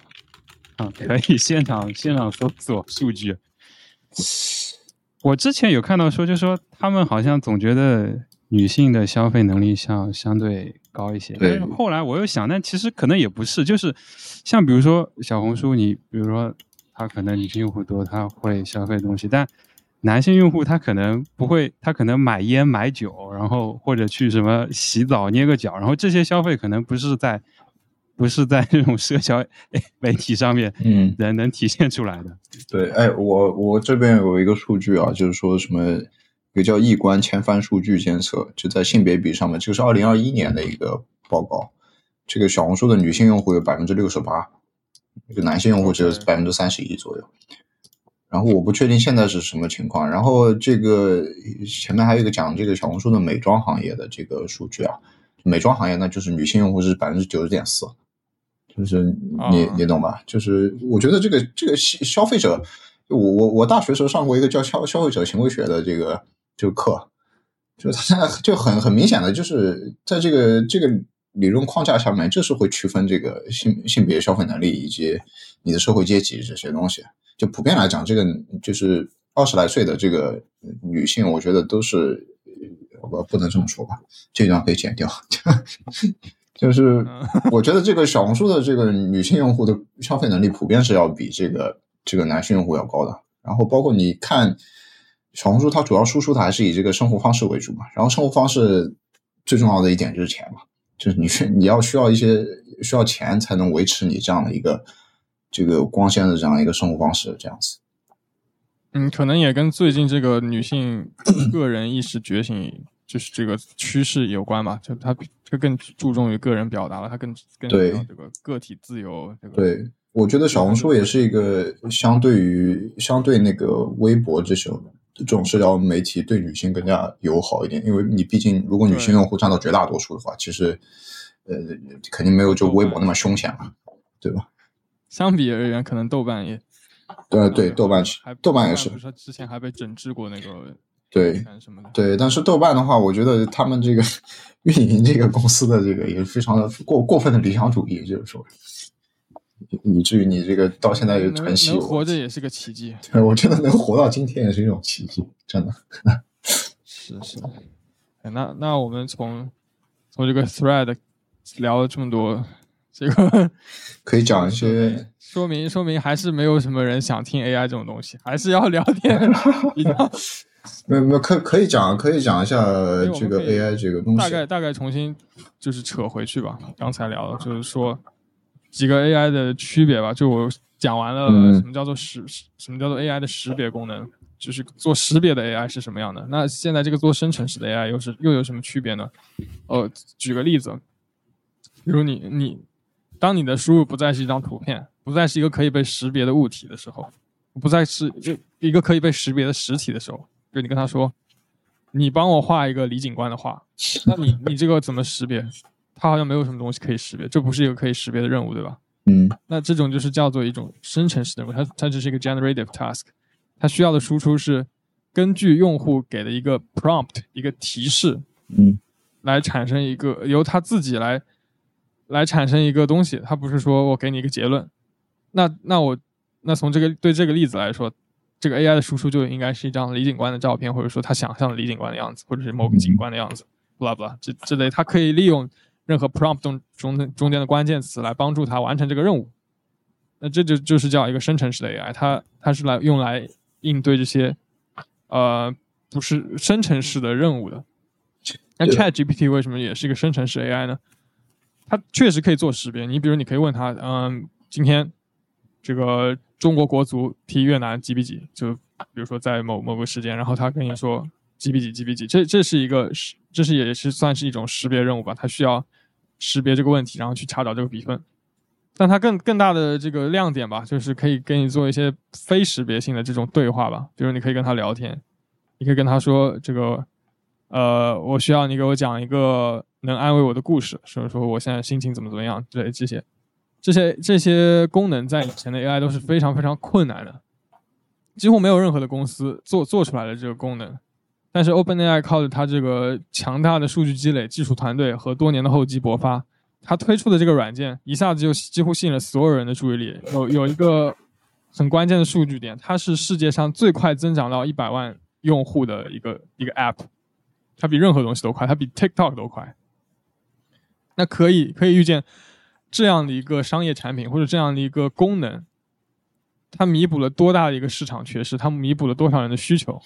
啊，可以现场现场搜索数据。我之前有看到说，就说他们好像总觉得女性的消费能力相相对高一些，但是后来我又想，但其实可能也不是，就是像比如说小红书，你比如说它可能女性用户多，它会消费东西，但男性用户他可能不会，他可能买烟买酒，然后或者去什么洗澡捏个脚，然后这些消费可能不是在不是在这种社交 媒体上面嗯，能能体现出来的。对，哎，我我这边有一个数据啊，就是说什么一个叫易观千帆数据监测，就在性别比上面，这个是二零二一年的一个报告。这个小红书的女性用户有百分之六十八，这个男性用户只有百分之三十一左右。然后我不确定现在是什么情况。然后这个前面还有一个讲这个小红书的美妆行业的这个数据啊，美妆行业呢就是女性用户是百分之九十点四，就是你啊你懂吧？就是我觉得这个这个消消费者，我我我大学时候上过一个叫消消费者行为学的这个这个课，就是它就很很明显的就是在这个这个理论框架下面，就是会区分这个性性别消费能力以及你的社会阶级这些东西。就普遍来讲，这个就是二十来岁的这个女性，我觉得都是我不能这么说吧，这段可以剪掉。就是我觉得这个小红书的这个女性用户的消费能力普遍是要比这个这个男性用户要高的。然后包括你看小红书，它主要输出的还是以这个生活方式为主嘛。然后生活方式最重要的一点就是钱嘛，就是你需你要需要一些需要钱才能维持你这样的一个这个光鲜的这样一个生活方式这样子。嗯，可能也跟最近这个女性个人意识觉醒，就是这个趋势有关吧。就她她更注重于个人表达了，她更更对这个个体自由。这个对，我觉得小红书也是一个相对于相对那个微博这种这种社交媒体对女性更加友好一点，因为你毕竟如果女性用户占到绝大多数的话，其实呃肯定没有就微博那么凶险了，对吧？相比而言，可能豆瓣也对对，豆瓣是豆瓣也是不是之前还被整治过那个对什么。对，但是豆瓣的话，我觉得他们这个 运营这个公司的这个也非常的过过分的理想主义，就是说，以以至于你这个到现在也能很稀有。能活着也是个奇迹。对，我觉得能活到今天也是一种奇迹，真的。是是。哎那那我们从从这个 thread 聊了这么多，这个 可以讲一些，说明说明还是没有什么人想听 AI 这种东西，还是要聊点比较没有没有可可以讲可以讲一下这个 AI 这个东西。大概大概重新就是扯回去吧。刚才聊的，就是说几个 AI 的区别吧。就我讲完了嗯什么叫做识，什么叫做 AI 的识别功能，就是做识别的 AI 是什么样的。那现在这个做生成式的 AI 又是又有什么区别呢？呃，举个例子，比如你你当你的输入不再是一张图片，不再是一个可以被识别的物体的时候，不再是就一个可以被识别的实体的时候，就你跟他说，你帮我画一个李警官的画，那你你这个怎么识别？他好像没有什么东西可以识别，这不是一个可以识别的任务，对吧？嗯那这种就是叫做一种生成式的任务，它它只是一个 generative task，它需要的输出是根据用户给的一个 prompt 一个提示嗯来产生一个由他自己来来产生一个东西，它不是说我给你一个结论。那那我那从这个对这个例子来说，这个 AI 的输出就应该是一张李警官的照片，或者说他想象的李警官的样子，或者是某个警官的样子，blah blah 这这类，它可以利用任何 prompt 中中中间的关键词来帮助他完成这个任务。那这就就是叫一个生成式的 AI，它它是来用来应对这些呃不是生成式的任务的。那 Chat GPT 为什么也是一个生成式 AI 呢？它确实可以做识别。你比如你可以问他，嗯，今天这个中国国足踢越南几比几？就比如说在某某个时间，然后他跟你说几比几几比几，这这是一个是这是也是算是一种识别任务吧？它需要识别这个问题，然后去查找这个比分。但它更更大的这个亮点吧，就是可以给你做一些非识别性的这种对话吧，比如你可以跟他聊天，你可以跟他说这个，呃，我需要你给我讲一个能安慰我的故事，说说我现在心情怎么怎么样之类这些，这些这些功能在以前的 AI 都是非常非常困难的，几乎没有任何的公司做做出来的这个功能。但是 OpenAI 靠着它这个强大的数据积累、技术团队和多年的厚积薄发，它推出的这个软件一下子就几乎吸引了所有人的注意力。有有一个很关键的数据点，它是世界上最快增长到一百万用户的一个一个 App，它比任何东西都快，它比 TikTok 都快。那可以可以预见，这样的一个商业产品或者这样的一个功能，它弥补了多大的一个市场缺失？它弥补了多少人的需求？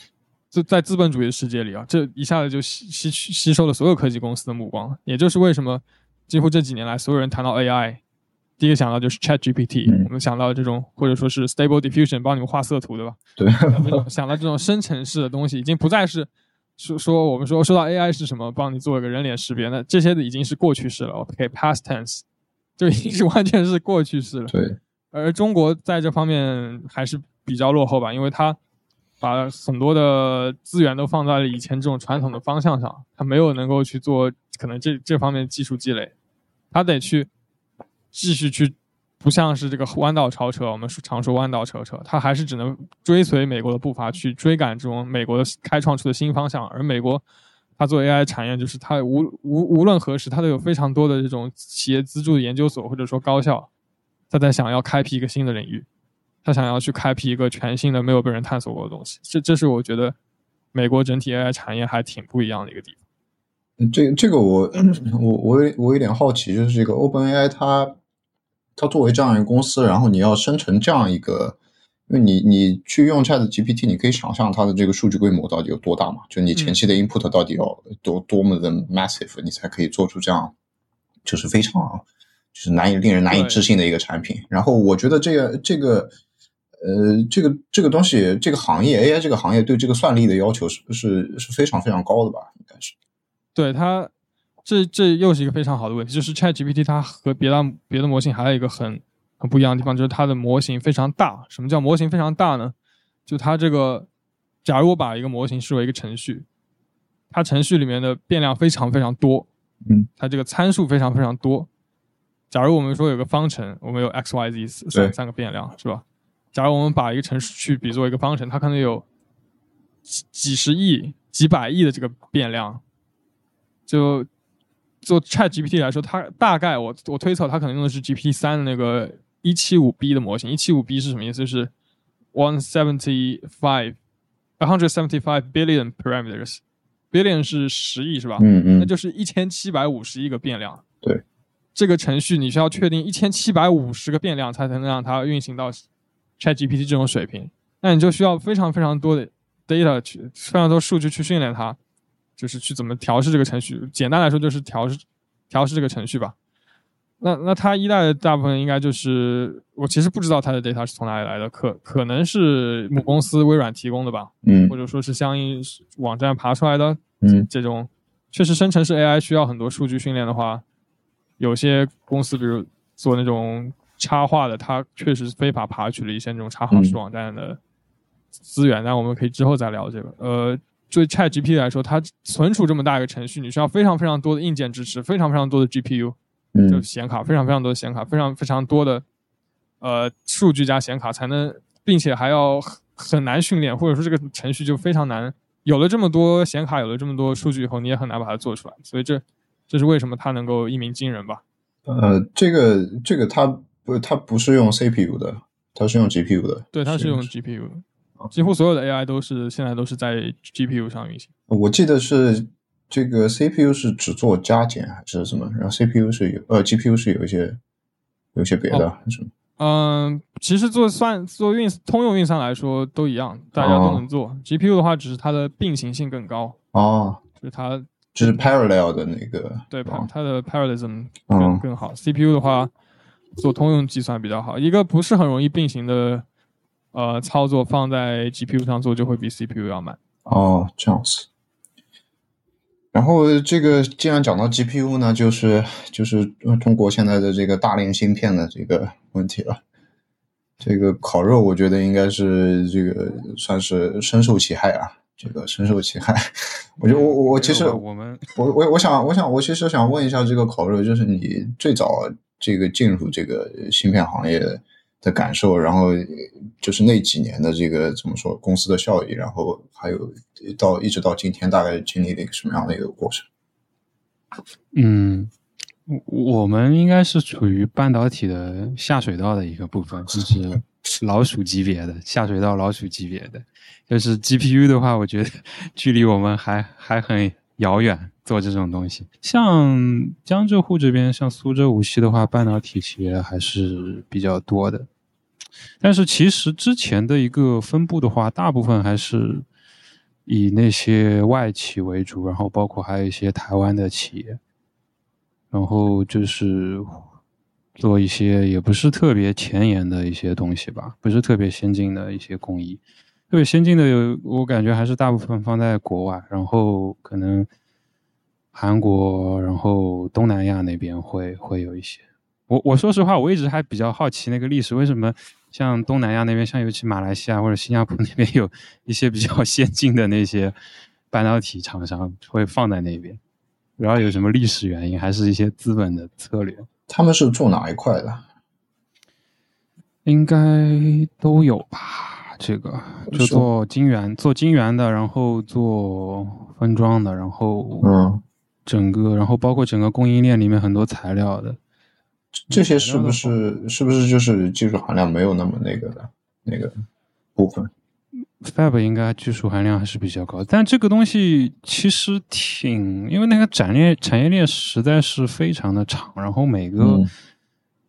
就在资本主义的世界里啊，这一下子就吸吸吸收了所有科技公司的目光。也就是为什么几乎这几年来，所有人谈到 AI，第一个想到就是 Chat GPT，、嗯我们想到这种或者说是 Stable Diffusion 帮你们画色图，对吧？对，想到这种生成式的东西，已经不再是说说我们说说到 AI 是什么，帮你做一个人脸识别，那这些的已经是过去式了。OK，past、tense 就已经是完全是过去式了。对，而中国在这方面还是比较落后吧，因为它把很多的资源都放在了以前这种传统的方向上，他没有能够去做可能这这方面技术积累，他得去继续去，不像是这个弯道超车，我们说常说弯道超车，他还是只能追随美国的步伐去追赶这种美国的开创出的新方向，而美国。它做 AI 产业，就是它无无无论何时，它都有非常多的这种企业资助的研究所或者说高校，他在想要开辟一个新的领域，他想要去开辟一个全新的没有被人探索过的东西。这这是我觉得美国整体 AI 产业还挺不一样的一个地方。嗯这这个我我我有我有点好奇，就是这个 OpenAI 它它作为这样一个公司，然后你要生成这样一个，因为你你去用 Chat GPT，你可以想象它的这个数据规模到底有多大嘛？就你前期的 input 到底要多多么的 massive，你才可以做出这样就是非常就是难以令人难以置信的一个产品。然后我觉得这个这个。呃，这个这个东西，这个行业 AI 这个行业对这个算力的要求是是是非常非常高的吧？应该是。对它，这这又是一个非常好的问题，就是 ChatGPT 它和别的别的模型还有一个很很不一样的地方，就是它的模型非常大。什么叫模型非常大呢？就它这个，假如我把一个模型视为一个程序，它程序里面的变量非常非常多，嗯，它这个参数非常非常多。假如我们说有个方程，我们有 x、y、z 三三个变量，是吧？假如我们把一个程序比作一个方程，它可能有几几十亿、几百亿的这个变量，就做 Chat GPT 来说，它大概我我推测它可能用的是 GPT 三的那个一七五 B 的模型。一七五 B 是什么意思？就是 one seventy five a hundred seventy five billion parameters。billion 是十亿是吧？嗯嗯，那就是一千七百五十亿个变量。对，这个程序你需要确定一千七百五十个变量才能让它运行到 ChatGPT 这种水平，那你就需要非常非常多的 data 去，非常多数据去训练它，就是去怎么调试这个程序。简单来说就是调试调试这个程序吧。那那它依赖的大部分应该就是我其实不知道它的 data 是从哪里来的，可可能是母公司微软提供的吧，嗯或者说是相应网站爬出来的。嗯这种确实生成式 AI 需要很多数据训练的话，有些公司比如做那种插画的，它确实是非法爬取了一些那种插画式网站的资源，但我们可以之后再聊这个。呃，对 Chat GPT 来说，它存储这么大一个程序，你需要非常非常多的硬件支持，非常非常多的 GPU，就显卡，非常非常多的显卡，非常非常多的呃数据加显卡才能，并且还要很难训练，或者说这个程序就非常难。有了这么多显卡，有了这么多数据以后，你也很难把它做出来。所以这这是为什么它能够一鸣惊人吧？呃，这个这个它不它不是用 CPU 的，它是用 GPU 的。对，它是用 GPU 的，几乎所有的 AI 都是现在都是在 GPU 上运行。我记得是这个 CPU 是只做加减还是什么，然后 CPU 是有呃 GPU 是有一些有一些别的，哦是吗？嗯，其实做算做运通用运算来说都一样，大家都能做。GPU 的话，只是它的并行性更高，哦，就是它就是 parallel 的那个。对哦它的 parallelism 嗯更更好。CPU 的话，做通用计算比较好。一个不是很容易并行的呃操作，放在 GPU 上做就会比 CPU 要慢。哦，这样子。然后这个既然讲到 GPU 呢，就是就是呃中国现在的这个大连芯片的这个问题了。这个烤肉，我觉得应该是这个算是深受其害啊，这个深受其害。我觉得我我我其实我们我我我想我想我其实想问一下这个烤肉，就是你最早这个进入这个芯片行业的感受，然后就是那几年的这个怎么说公司的效益，然后还有到一直到今天大概经历了一个什么样的一个过程？嗯，我我们应该是处于半导体的下水道的一个部分，就是 老鼠级别的下水道老鼠级别的。就是 GPU 的话，我觉得距离我们还还很遥远，做这种东西。像江浙沪这边，像苏州、无锡的话，半导体企业还是比较多的。但是其实之前的一个分布的话，大部分还是以那些外企为主，然后包括还有一些台湾的企业，然后就是做一些也不是特别前沿的一些东西吧，不是特别先进的一些工艺。特别先进的，我感觉还是大部分放在国外，然后可能韩国，然后东南亚那边会会有一些。我我说实话，我一直还比较好奇那个历史，为什么像东南亚那边，像尤其马来西亚或者新加坡 那边有一些比较先进的那些半导体厂商会放在那边，然后有什么历史原因，还是一些资本的策略？他们是做哪一块的？应该都有吧。这个就做晶圆，做晶圆的，然后做分装的，然后嗯，整个，然后包括整个供应链里面很多材料的，这些是不是是不是就是技术含量没有那么那个的那个部分？Fab 应该技术含量还是比较高，但这个东西其实挺，因为那个产业产业链实在是非常的长，然后每个、嗯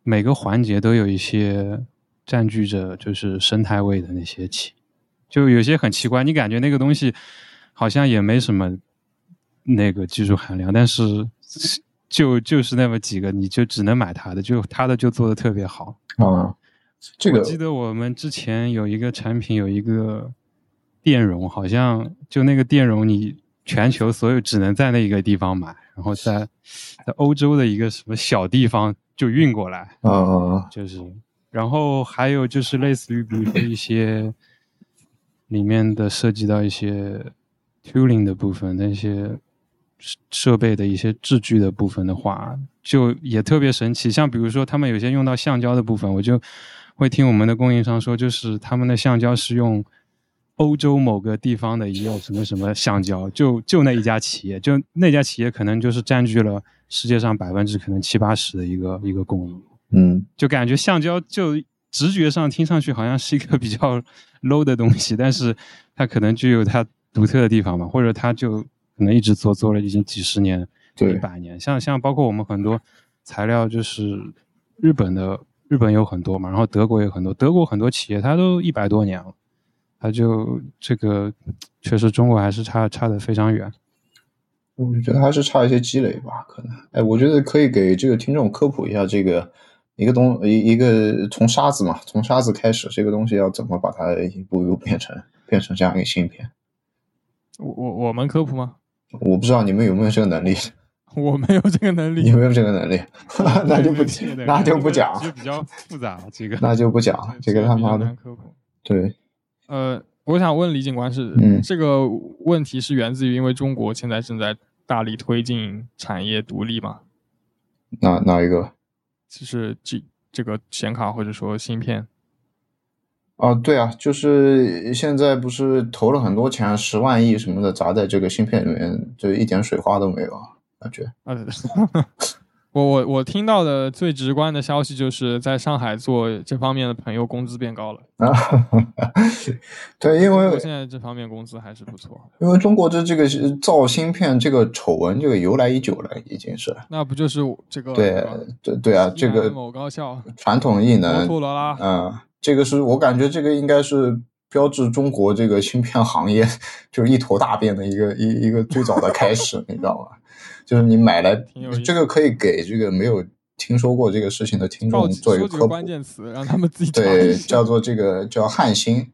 每个环节都有一些占据着就是生态位的那些企，就有些很奇怪，你感觉那个东西好像也没什么那个技术含量，但是就就是那么几个，你就只能买它的，就它的就做的特别好。啊，这个我记得我们之前有一个产品，有一个电容，好像就那个电容，你全球所有只能在那一个地方买，然后在在欧洲的一个什么小地方就运过来，啊就是，然后还有就是类似于比如说一些里面的涉及到一些 tooling 的部分，那些设设备的一些制具的部分的话，就也特别神奇。像比如说他们有些用到橡胶的部分，我就会听我们的供应商说，就是他们的橡胶是用欧洲某个地方的一个什么什么橡胶，就就那一家企业，就那家企业可能就是占据了世界上百分之可能七八十的一个一个供应。嗯就感觉橡胶就直觉上听上去好像是一个比较 low 的东西，但是它可能具有它独特的地方嘛，或者它就可能一直做做了已经几十年、对一百年。像像包括我们很多材料，就是日本的，日本有很多嘛，然后德国有很多，德国很多企业它都一百多年了，它就这个确实中国还是差差的非常远。我觉得还是差一些积累吧，可能。哎，我觉得可以给这个听众科普一下，这个一个东一一个从沙子嘛，从沙子开始，这个东西要怎么把它一步一步变成变成这样一个芯片？我我我们科普吗？我不知道你们有没有这个能力。我没有这个能力，你没有这个能力，那就不这个那就不讲就比较复杂，这个那就不讲了。这个他妈的。对，呃，我想问李警官是，嗯这个问题是源自于因为中国现在正在大力推进产业独立嘛？哪哪一个？就是这这个显卡或者说芯片，啊，对啊，就是现在不是投了很多钱，十万亿什么的砸在这个芯片里面，就一点水花都没有啊，感觉。呃，我我我听到的最直观的消息就是在上海做这方面的朋友工资变高了，啊，对，因为我现在这方面工资还是不错。因为中国的这个造芯片这个丑闻，这个由来已久了，已经是。那不就是这个对吧对对啊，这个某高校传统艺摩能，托罗拉，嗯，这个是我感觉这个应该是标志中国这个芯片行业 就是一头大便的一个一一个最早的开始，你知道吗？就是你买来这个可以给这个没有听说过这个事情的听众做一个科普。关。键词，让他们自己对，叫做这个叫汉芯，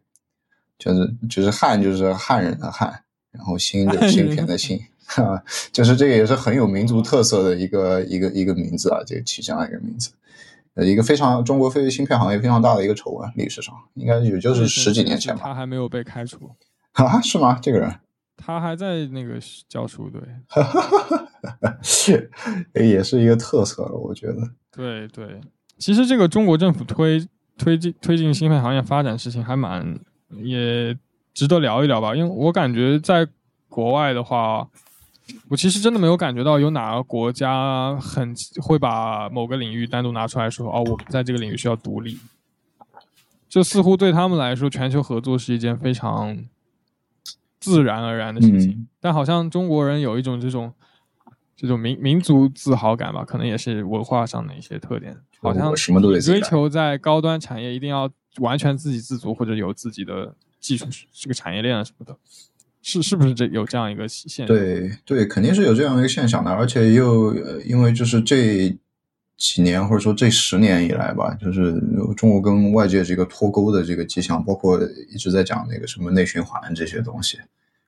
就是就是汉就是汉人的汉，然后芯就是芯片的芯，哈，就是这个也是很有民族特色的一个一个一个名字啊，这个起这样一个名字，呃，一个非常中国非芯片行业非常大的一个丑闻，历史上应该也就是十几年前吧，他还没有被开除，啊，是吗？这个人？他还在那个教书，对。也是一个特色了，我觉得，对对。其实这个中国政府推推进推进芯片行业发展事情还蛮也值得聊一聊吧，因为我感觉在国外的话，我其实真的没有感觉到有哪个国家很会把某个领域单独拿出来说，哦，我们在这个领域需要独立。就似乎对他们来说，全球合作是一件非常自然而然的事情。嗯但好像中国人有一种这种这种民民族自豪感吧，可能也是文化上的一些特点。好像什么都得追求在高端产业一定要完全自给自足，或者有自己的技术这个产业链啊什么的，是是不是这有这样一个现象？对对，肯定是有这样一个现象的，而且又因为就是这几年或者说这十年以来吧，就是中国跟外界这个脱钩的这个迹象，包括一直在讲那个什么内循环这些东西。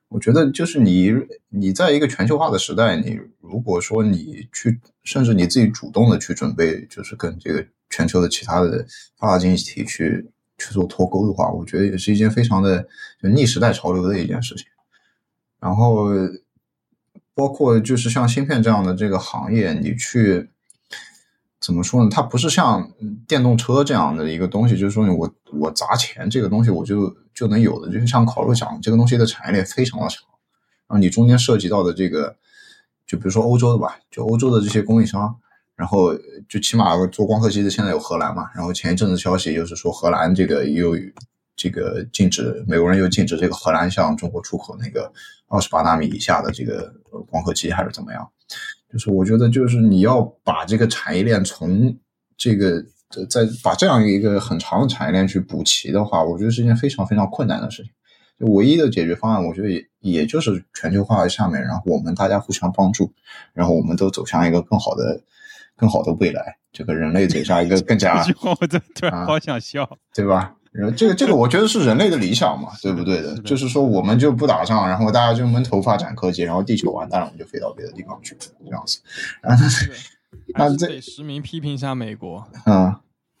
我觉得就是你你在一个全球化的时代，你如果说你去，甚至你自己主动的去准备，就是跟这个全球的其他的发达经济体去去做脱钩的话，我觉得也是一件非常的就逆时代潮流的一件事情。然后包括就是像芯片这样的这个行业，你去怎么说呢？它不是像电动车这样的一个东西，就是说我我砸钱这个东西我就就能有的，就是像烤肉讲，这个东西的产业链非常的长，然后你中间涉及到的这个，就比如说欧洲的吧，就欧洲的这些供应商。然后就起码做光刻机的现在有荷兰嘛，然后前一阵子消息又是说荷兰这个又这个禁止美国人又禁止这个荷兰向中国出口那个二十八纳米以下的这个呃光刻机还是怎么样？就是我觉得就是你要把这个产业链从这个呃再把这样一个很长的产业链去补齐的话，我觉得是一件非常非常困难的事情。就唯一的解决方案，我觉得也也就是全球化下面，然后我们大家互相帮助，然后我们都走向一个更好的、更好的未来。这个人类走向一个更加这句话我真突然啊好想笑。对吧？然后这个这个，我觉得是人类的理想嘛，对不对的？就是说，我们就不打仗，然后大家就闷头发展科技，然后地球完蛋了，我们就飞到别的地方去，这样子。然后但是，还是这得实名批评一下美国。嗯，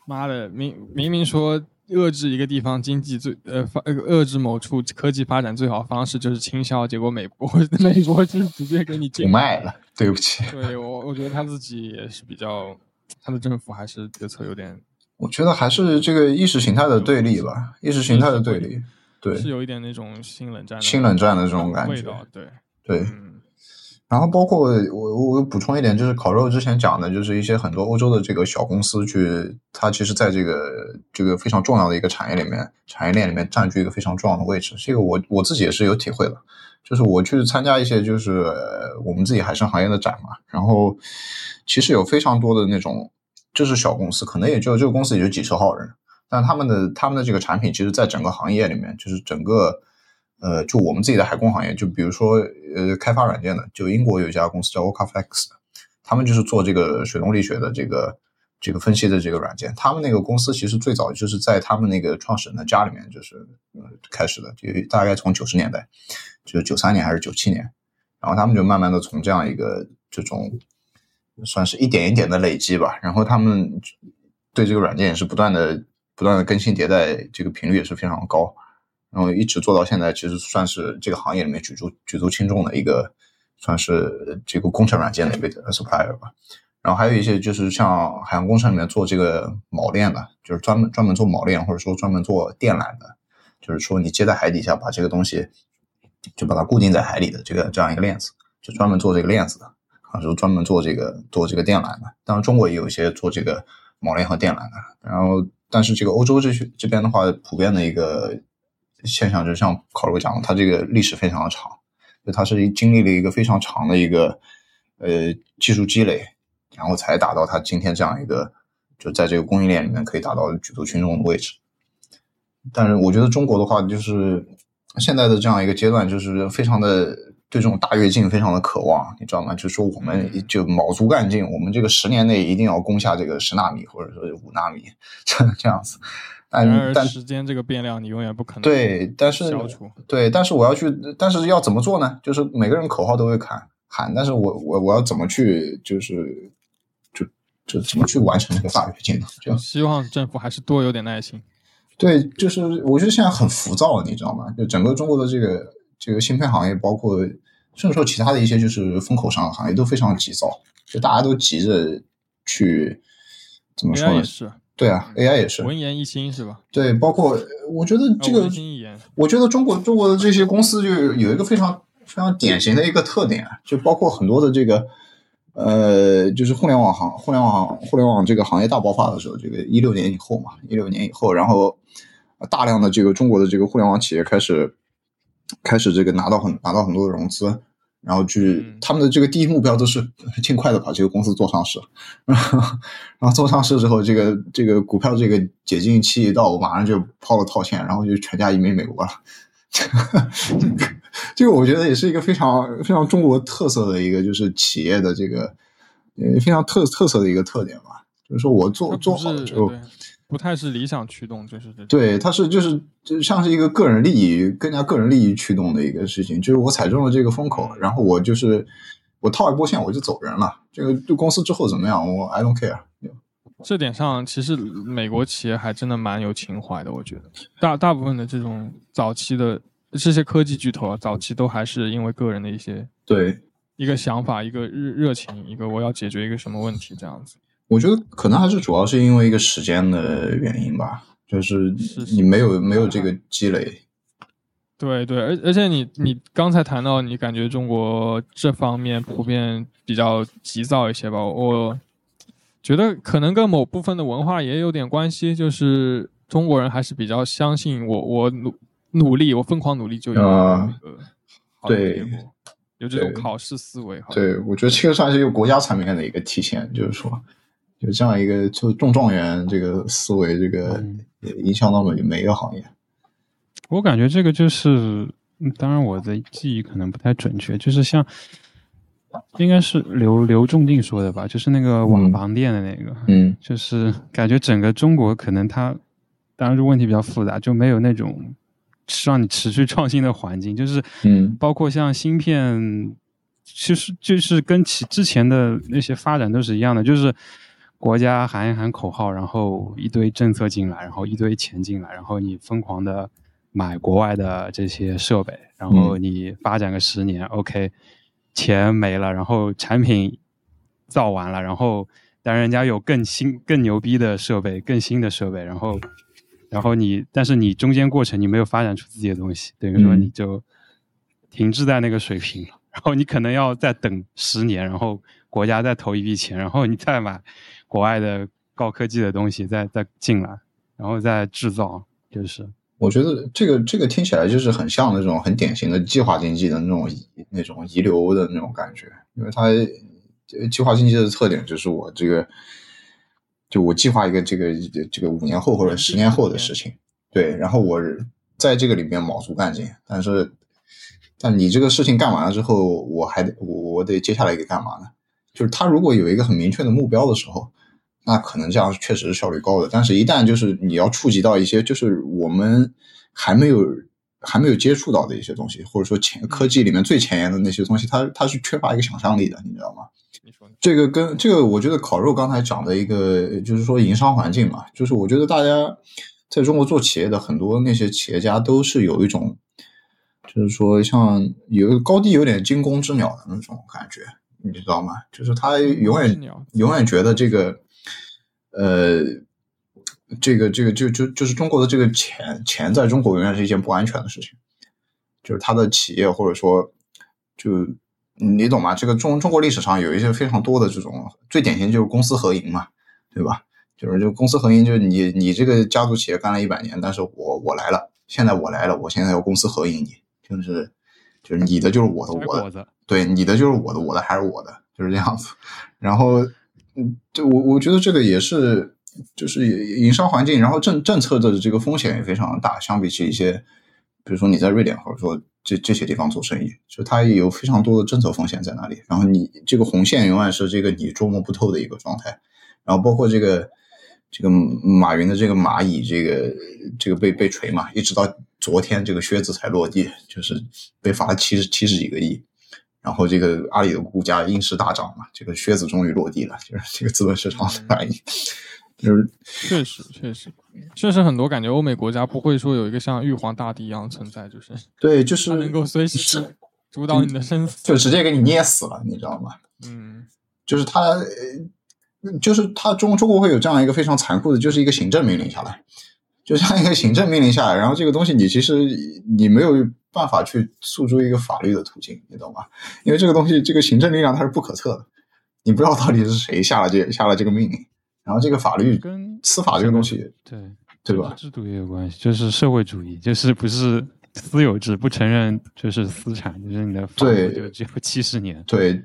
妈的，明明明说遏制一个地方经济最呃遏制某处科技发展最好方式就是倾销，结果美国 美国是直接给你不禁卖了，对不起。对我我觉得他自己也是比较，他的政府还是决策有点我觉得还是这个意识形态的对立吧，意识形态的对立，对是有一点那种新冷战新冷战的这种感觉，对，对。嗯，然后包括我我补充一点，就是烤肉之前讲的，就是一些很多欧洲的这个小公司去，它其实在这个这个非常重要的一个产业里面，产业链里面占据一个非常重要的位置。这个我我自己也是有体会的，就是我去参加一些就是呃我们自己海参行业的展嘛，然后其实有非常多的那种就是小公司，可能也就这个公司也就几十号人，但他们的他们的这个产品，其实在整个行业里面，就是整个。呃，就我们自己的海工行业，就比如说呃，开发软件的，就英国有一家公司叫 Okaflex，他们就是做这个水动力学的这个这个分析的这个软件。他们那个公司其实最早就是在他们那个创始人的家里面就是呃开始的，就大概从九十年代，就是九三年还是九七年，然后他们就慢慢的从这样一个这种算是一点一点的累积吧。然后他们对这个软件也是不断的不断的更新迭代，这个频率也是非常高。然后一直做到现在，其实算是这个行业里面举足举足轻重的一个，算是这个工程软件的一个 supplier 吧。然后还有一些就是像海洋工程里面做这个锚链的，就是专门专门做锚链或者说专门做电缆的，就是说你接在海底下把这个东西就把它固定在海里的这个这样一个链子，就专门做这个链子的，啊，就专门做这个做这个电缆的。当然中国也有一些做这个锚链和电缆的。然后但是这个欧洲这些这边的话，普遍的一个现象就是像考鲁讲的，它这个历史非常的长，就它是经历了一个非常长的一个呃技术积累。然后才达到它今天这样一个，就在这个供应链里面可以达到举足轻重的位置。但是我觉得中国的话，就是现在的这样一个阶段，就是非常的对这种大跃进非常的渴望，你知道吗？就是说我们就卯足干劲，我们这个十年内一定要攻下这个十纳米或者说五纳米这这样子。但但时间这个变量你永远不可能对，但是消除对，但是我要去，但是要怎么做呢？就是每个人口号都会喊喊，但是我我我要怎么去就是。就怎么去完成这个大跃进呢？就希望政府还是多有点耐心。对，就是我觉得现在很浮躁，你知道吗？就整个中国的这个这个芯片行业，包括甚至说其他的一些就是风口上的行业，都非常急躁，就大家都急着去怎么说呢？是，对啊，AI 也是文言一新是吧？对，包括我觉得这个，我觉得中国中国的这些公司就有一个非常非常典型的一个特点，就包括很多的这个。呃，就是互联网行，互联网互联网这个行业大爆发的时候，这个一六年以后嘛，一六年以后，然后大量的这个中国的这个互联网企业开始开始这个拿到很拿到很多的融资，然后去他们的这个第一目标都是 尽快的把这个公司做上市，然后做上市之后，这个这个股票这个解禁期一到，我马上就抛了套现，然后就全家移民美国了。这个我觉得也是一个非常非常中国特色的一个，就是企业的这个呃非常特特色的一个特点吧。就是说我做做好了之后，不太是理想驱动，就是对，它是就是就像是一个个人利益更加个人利益驱动的一个事情。就是我踩中了这个风口，然后我就是我套一波线我就走人了。这个对公司之后怎么样，我 I don't care。这点上，其实美国企业还真的蛮有情怀的。我觉得大大部分的这种早期的。这些科技巨头啊，早期都还是因为个人的一些对一个想法、一个热热情、一个我要解决一个什么问题这样子。我觉得可能还是主要是因为一个时间的原因吧，就是你没有没有这个积累。对对，而而且你你刚才谈到，你感觉中国这方面普遍比较急躁一些吧？我觉得可能跟某部分的文化也有点关系，就是中国人还是比较相信我我努。努力，我疯狂努力就有那个对，有这种考试思维。对，我觉得这个算是一个国家层面的一个体现，就是说有这样一个就中状元这个思维，这个影响到每每一个行业。我感觉这个就是，当然我的记忆可能不太准确，就是像应该是刘刘仲敬说的吧，就是那个网房店的那个，嗯，就是感觉整个中国可能它，当然这问题比较复杂，就没有那种。让你持续创新的环境，就是，嗯，包括像芯片，其实就是跟其之前的那些发展都是一样的，就是国家喊一喊口号，然后一堆政策进来，然后一堆钱进来，然后你疯狂的买国外的这些设备，然后你发展个十年，OK，钱没了，然后产品造完了，然后但人家有更新、更牛逼的设备、更新的设备，然后。然后你，但是你中间过程你没有发展出自己的东西，等于说你就停滞在那个水平了。然后你可能要再等十年，然后国家再投一笔钱，然后你再买国外的高科技的东西再再进来，然后再制造。就是我觉得这个这个听起来就是很像那种很典型的计划经济的那种那种遗留的那种感觉，因为它计划经济的特点就是我这个。就我计划一个这个这个五年后或者十年后的事情，对，然后我在这个里面卯足干劲，但是，但你这个事情干完了之后，我还得我我得接下来给干嘛呢？就是他如果有一个很明确的目标的时候，那可能这样确实是效率高的。但是，一旦就是你要触及到一些就是我们还没有还没有接触到的一些东西，或者说前科技里面最前沿的那些东西，它它是缺乏一个想象力的，你知道吗？这个跟这个，我觉得烤肉刚才讲的一个，就是说营商环境嘛，就是我觉得大家在中国做企业的很多那些企业家都是有一种，就是说像有高低有点惊弓之鸟的那种感觉，你知道吗？就是他永远永远觉得这个，呃，这个这个就就就是中国的这个钱钱在中国永远是一件不安全的事情，就是他的企业或者说就你懂吗？这个中中国历史上有一些非常多的这种最典型就是公私合营嘛，对吧？就是就公私合营，就是你你这个家族企业干了一百年，但是我我来了，现在我来了，我现在要公私合营你，就是就是你的就是我的，我的对，你的就是我的，我的还是我的，就是这样子。然后，嗯，就我我觉得这个也是，就是营商环境，然后政政策的这个风险也非常大，相比起一些，比如说你在瑞典或者说这这些地方做生意，就它也有非常多的政策风险在那里。然后你这个红线永远是这个你捉摸不透的一个状态。然后包括这个这个马云的这个蚂蚁，这个这个被被锤嘛，一直到昨天这个靴子才落地，就是被罚了七十七十几个亿。然后这个阿里的股价应势大涨嘛，这个靴子终于落地了，就是这个资本市场的反应，就是确实确实确实很多感觉欧美国家不会说有一个像玉皇大帝一样存在，就是对，就是能够随时主导你的生死。就直接给你捏死了，你知道吗？嗯，就是他，呃就是他中中国会有这样一个非常残酷的，就是一个行政命令下来，就像一个行政命令下来，然后这个东西你其实你没有办法去诉诸一个法律的途径，你懂吗？因为这个东西这个行政力量它是不可测的，你不知道到底是谁下了这 下了这个命令，然后这个法律跟司法这个东西，对对吧？制度也有关系，就是社会主义，就是不是私有制，不承认就是私产，就是你的法对律就只有七十年。对，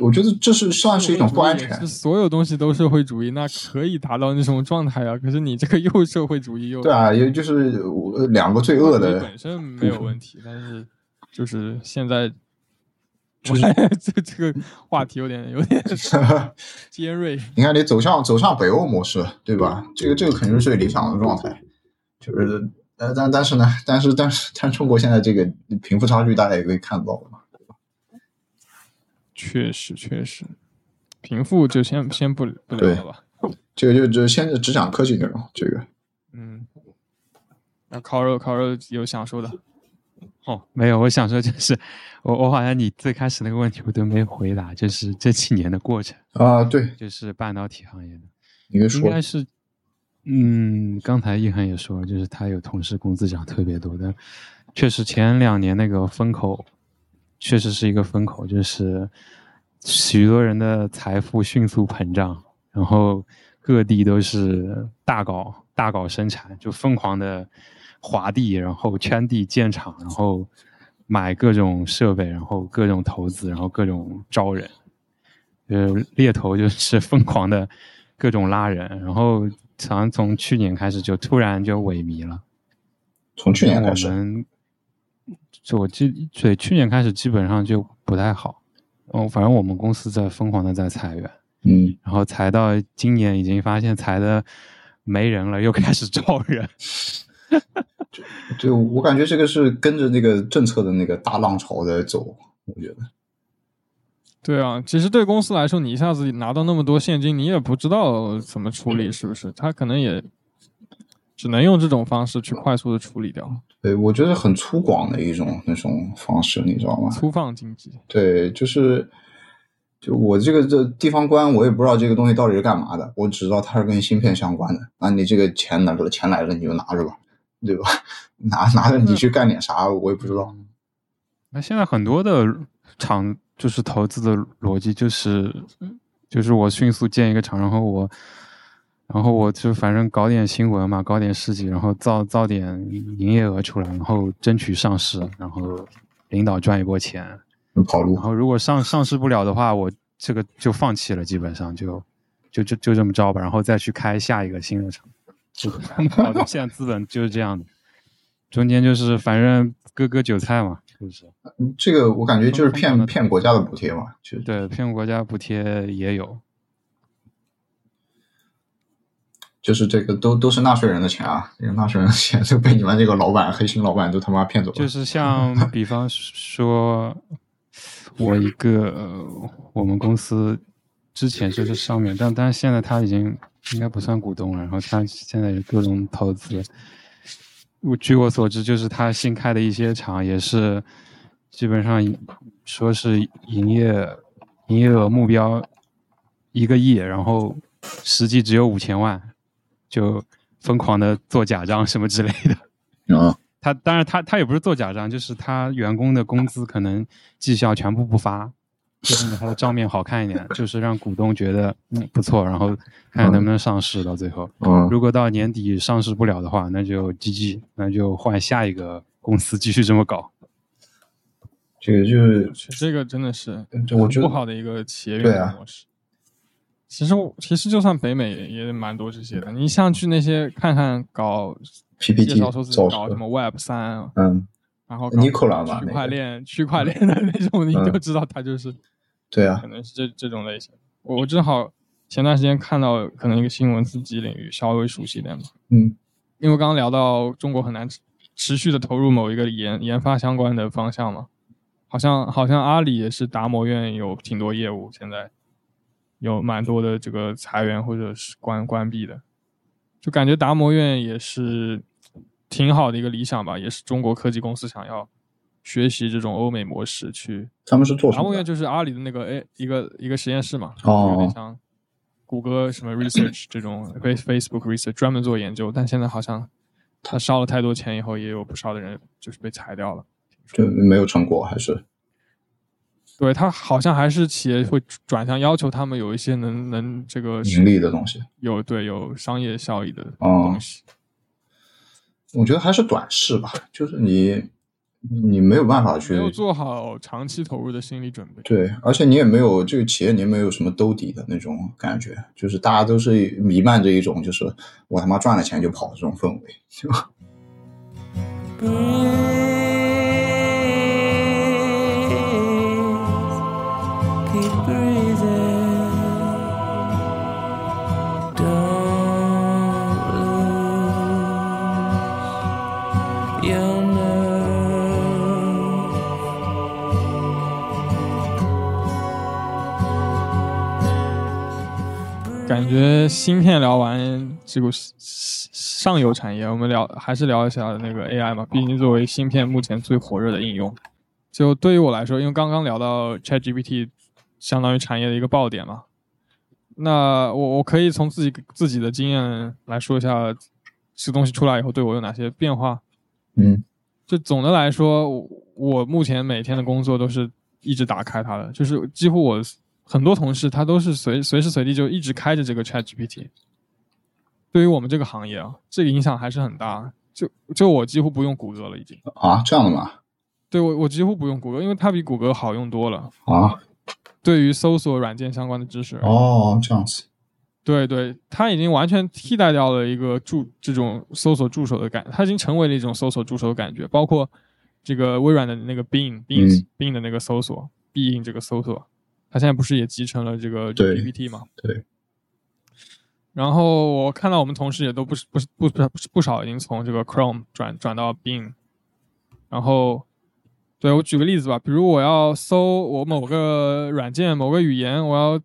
我觉得这是算是一种不安全是。所有东西都社会主义，那可以达到那种状态啊。可是你这个又社会主义又对啊，也就是我两个罪恶的本身没有问题，但是就是现在，就是 这这个话题有点有点 尖锐。你看，你走向走向北欧模式，对吧？这个这个肯定是最理想的状态，就是呃，但但是呢，但是但是但中国现在这个贫富差距，大家也可以看到了嘛。确实确实，贫富就先先不不聊了吧。这个就就先只讲科技内容，这个。嗯，那烤肉烤肉有想说的？哦，没有，我想说就是我我好像你最开始那个问题我都没回答，就是这几年的过程，啊，对，就是半导体行业的，你给说。应该是，嗯，刚才易涵也说了，就是他有同事工资涨特别多但，确实前两年那个风口，确实是一个风口，就是许多人的财富迅速膨胀，然后各地都是大搞大搞生产，就疯狂的划地，然后圈地建厂，然后买各种设备，然后各种投资，然后各种招人，呃，猎头就是疯狂的各种拉人，然后好像从去年开始就突然就萎靡了。从去年开始，我们就我记对去年开始基本上就不太好。哦，反正我们公司在疯狂的在裁员，嗯，然后裁到今年已经发现裁的没人了，又开始招人。就我感觉这个是跟着那个政策的那个大浪潮在走，我觉得。对啊，其实对公司来说，你一下子拿到那么多现金，你也不知道怎么处理，是不是？他可能也只能用这种方式去快速的处理掉，对，我觉得很粗犷的一种那种方式，你知道吗？粗放经济。对，就是，就我这个这地方官，我也不知道这个东西到底是干嘛的，我只知道它是跟芯片相关的。那你这个钱拿着，钱来了你就拿着吧，对吧？拿拿着你去干点啥，我也不知道。那现在很多的厂就是投资的逻辑就是，就是我迅速建一个厂，然后我，然后我就反正搞点新闻嘛，搞点事迹，然后造造点营业额出来，然后争取上市，然后领导赚一波钱。跑路然，后如果上上市不了的话，我这个就放弃了，基本上就就就就这么着吧，然后再去开下一个新的厂。就好的，现在资本就是这样的，中间就是反正割割韭菜嘛，就是这个我感觉就是骗骗国家的补贴嘛，就对骗国家补贴也有，就是这个都都是纳税人的钱啊，这个纳税人的钱就被你们这个老板黑心老板都他妈骗走了。就是像 比方说，我一个、呃我们公司之前就是上面，但但是现在他已经应该不算股东了，然后他现在有各种投资。我据我所知，就是他新开的一些厂也是基本上说是营业营业额目标一个亿，然后实际只有五千万，就疯狂的做假账什么之类的。啊，他当然他他也不是做假账，就是他员工的工资可能绩效全部不发，就是他的账面好看一点，就是让股东觉得嗯不错，然后看看能不能上市到最后。嗯，如果到年底上市不了的话，那就 GG，那就换下一个公司继续这么搞。这个就是这个真的是我觉得不好的一个企业运营模式。其实其实就算北美也也蛮多这些的，你像去那些看看搞 PPT 绍说自己搞什么 Web 三，嗯，然后区那个块链、区块链的那种，你嗯就知道他就是对啊可，能是这这种类型。我我正好前段时间看到可能一个新闻，自己领域稍微熟悉一点吧，嗯。因为刚刚聊到中国很难持持续的投入某一个研研发相关的方向嘛，好像好像阿里也是达摩院有挺多业务，现在有蛮多的这个裁员或者是关关闭的，就感觉达摩院也是挺好的一个理想吧，也是中国科技公司想要学习这种欧美模式去。他们是做什达摩？院就是阿里的那个哎一个一个实验室嘛，哦有点像谷歌什么 research 这种 Face Facebook research 专门做研究，但现在好像他烧了太多钱以后，也有不少的人就是被裁掉了。就没有成果，还是对他好像还是企业会转向要求他们有一些能能这个盈利的东西？有对有商业效益的哦东西。我觉得还是短视吧，就是你你没有办法去没有做好长期投入的心理准备。对，而且你也没有这个企业，你也没有什么兜底的那种感觉，就是大家都是弥漫着一种就是我他妈赚了钱就跑这种氛围，就 Breathe, 感觉芯片聊完这个上游产业，我们聊还是聊一下那个 AI 嘛，毕竟作为芯片目前最火热的应用。就对于我来说，因为刚刚聊到 ChatGPT，相当于产业的一个爆点嘛。那我我可以从自己自己的经验来说一下，这个东西出来以后对我有哪些变化。嗯就总的来说，我我目前每天的工作都是一直打开它的，就是几乎我很多同事他都是随随时随地就一直开着这个 Chat GPT。对于我们这个行业啊，这个影响还是很大。就就我几乎不用谷歌了，已经。啊这样的吗？对我我几乎不用谷歌，因为它比谷歌好用多了。啊对于搜索软件相关的知识，哦这样子对对，它已经完全替代掉了一个助这种搜索助手的感，它已经成为了一种搜索助手的感觉。包括这个微软的那个 Bing Bing、嗯 Bing 的那个搜索，，Bing 这个搜索，它现在不是也集成了这个对 GPT 吗？对。然后我看到我们同事也都不是不是不不不少已经从这个 Chrome 转转到 Bing，然后对我举个例子吧，比如我要搜我某个软件、某个语言，我要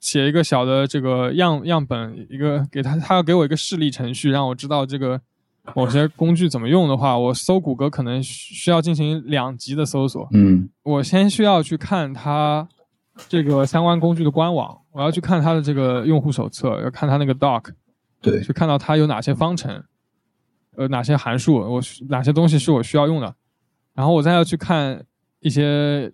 写一个小的这个样样本，一个给他，他要给我一个示例程序，让我知道这个某些工具怎么用的话，我搜谷歌可能需需要进行两级的搜索。嗯我先需要去看它这个相关工具的官网，我要去看它的这个用户手册，要看它那个 doc，对去看到它有哪些方程，呃，哪些函数，我需哪些东西是我需要用的，然后我再要去看一些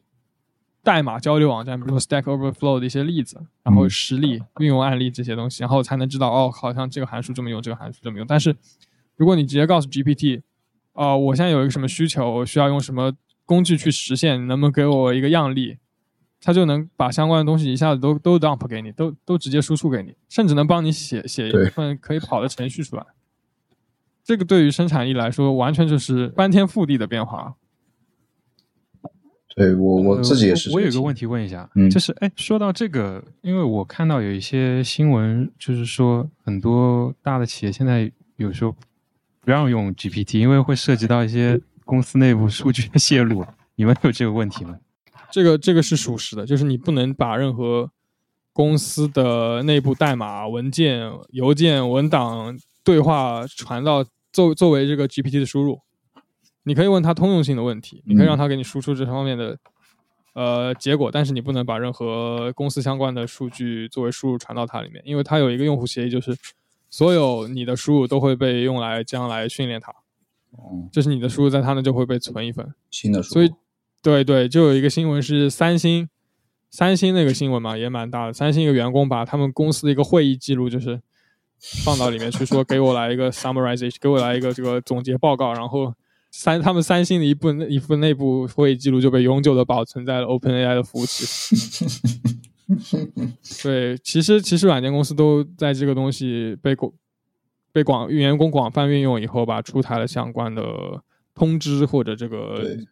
代码交流网站，比如说 Stack Overflow 的一些例子，然后嗯实例、运用案例这些东西，然后才能知道哦，好像这个函数这么用，这个函数这么用。但是如果你直接告诉 GPT，哦、我现在有一个什么需求，我需要用什么工具去实现，你能不能给我一个样例？它就能把相关的东西一下子都都 dump 给你，都都直接输出给你，甚至能帮你写写一份可以跑的程序出来。这个对于生产力来说，完全就是翻天覆地的变化。对我我自己也是呃我。我有个问题问一下，嗯就是哎，说到这个，因为我看到有一些新闻，就是说很多大的企业现在有时候不让用 GPT，因为会涉及到一些公司内部数据的泄露。你们有这个问题吗？这个这个是属实的，就是你不能把任何公司的内部代码、文件、邮件、文档、对话传到作作为这个 GPT 的输入。你可以问它通用性的问题，你可以让它给你输出这方面的呃结果，但是你不能把任何公司相关的数据作为输入传到它里面，因为它有一个用户协议，就是所有你的输入都会被用来将来训练它，哦，就是你的输入在它那就会被存一份。新的书，所以，对对，就有一个新闻是三星，三星那个新闻嘛，也蛮大的。三星一个员工把他们公司的一个会议记录，就是放到里面去说，给我来一个 summarization，给我来一个这个总结报告。然后三他们三星的一部一部内部会议记录就被永久的保存在了 OpenAI 的服务器。对，其实其实软件公司都在这个东西被广被广员工广泛运用以后吧，出台了相关的通知或者这个对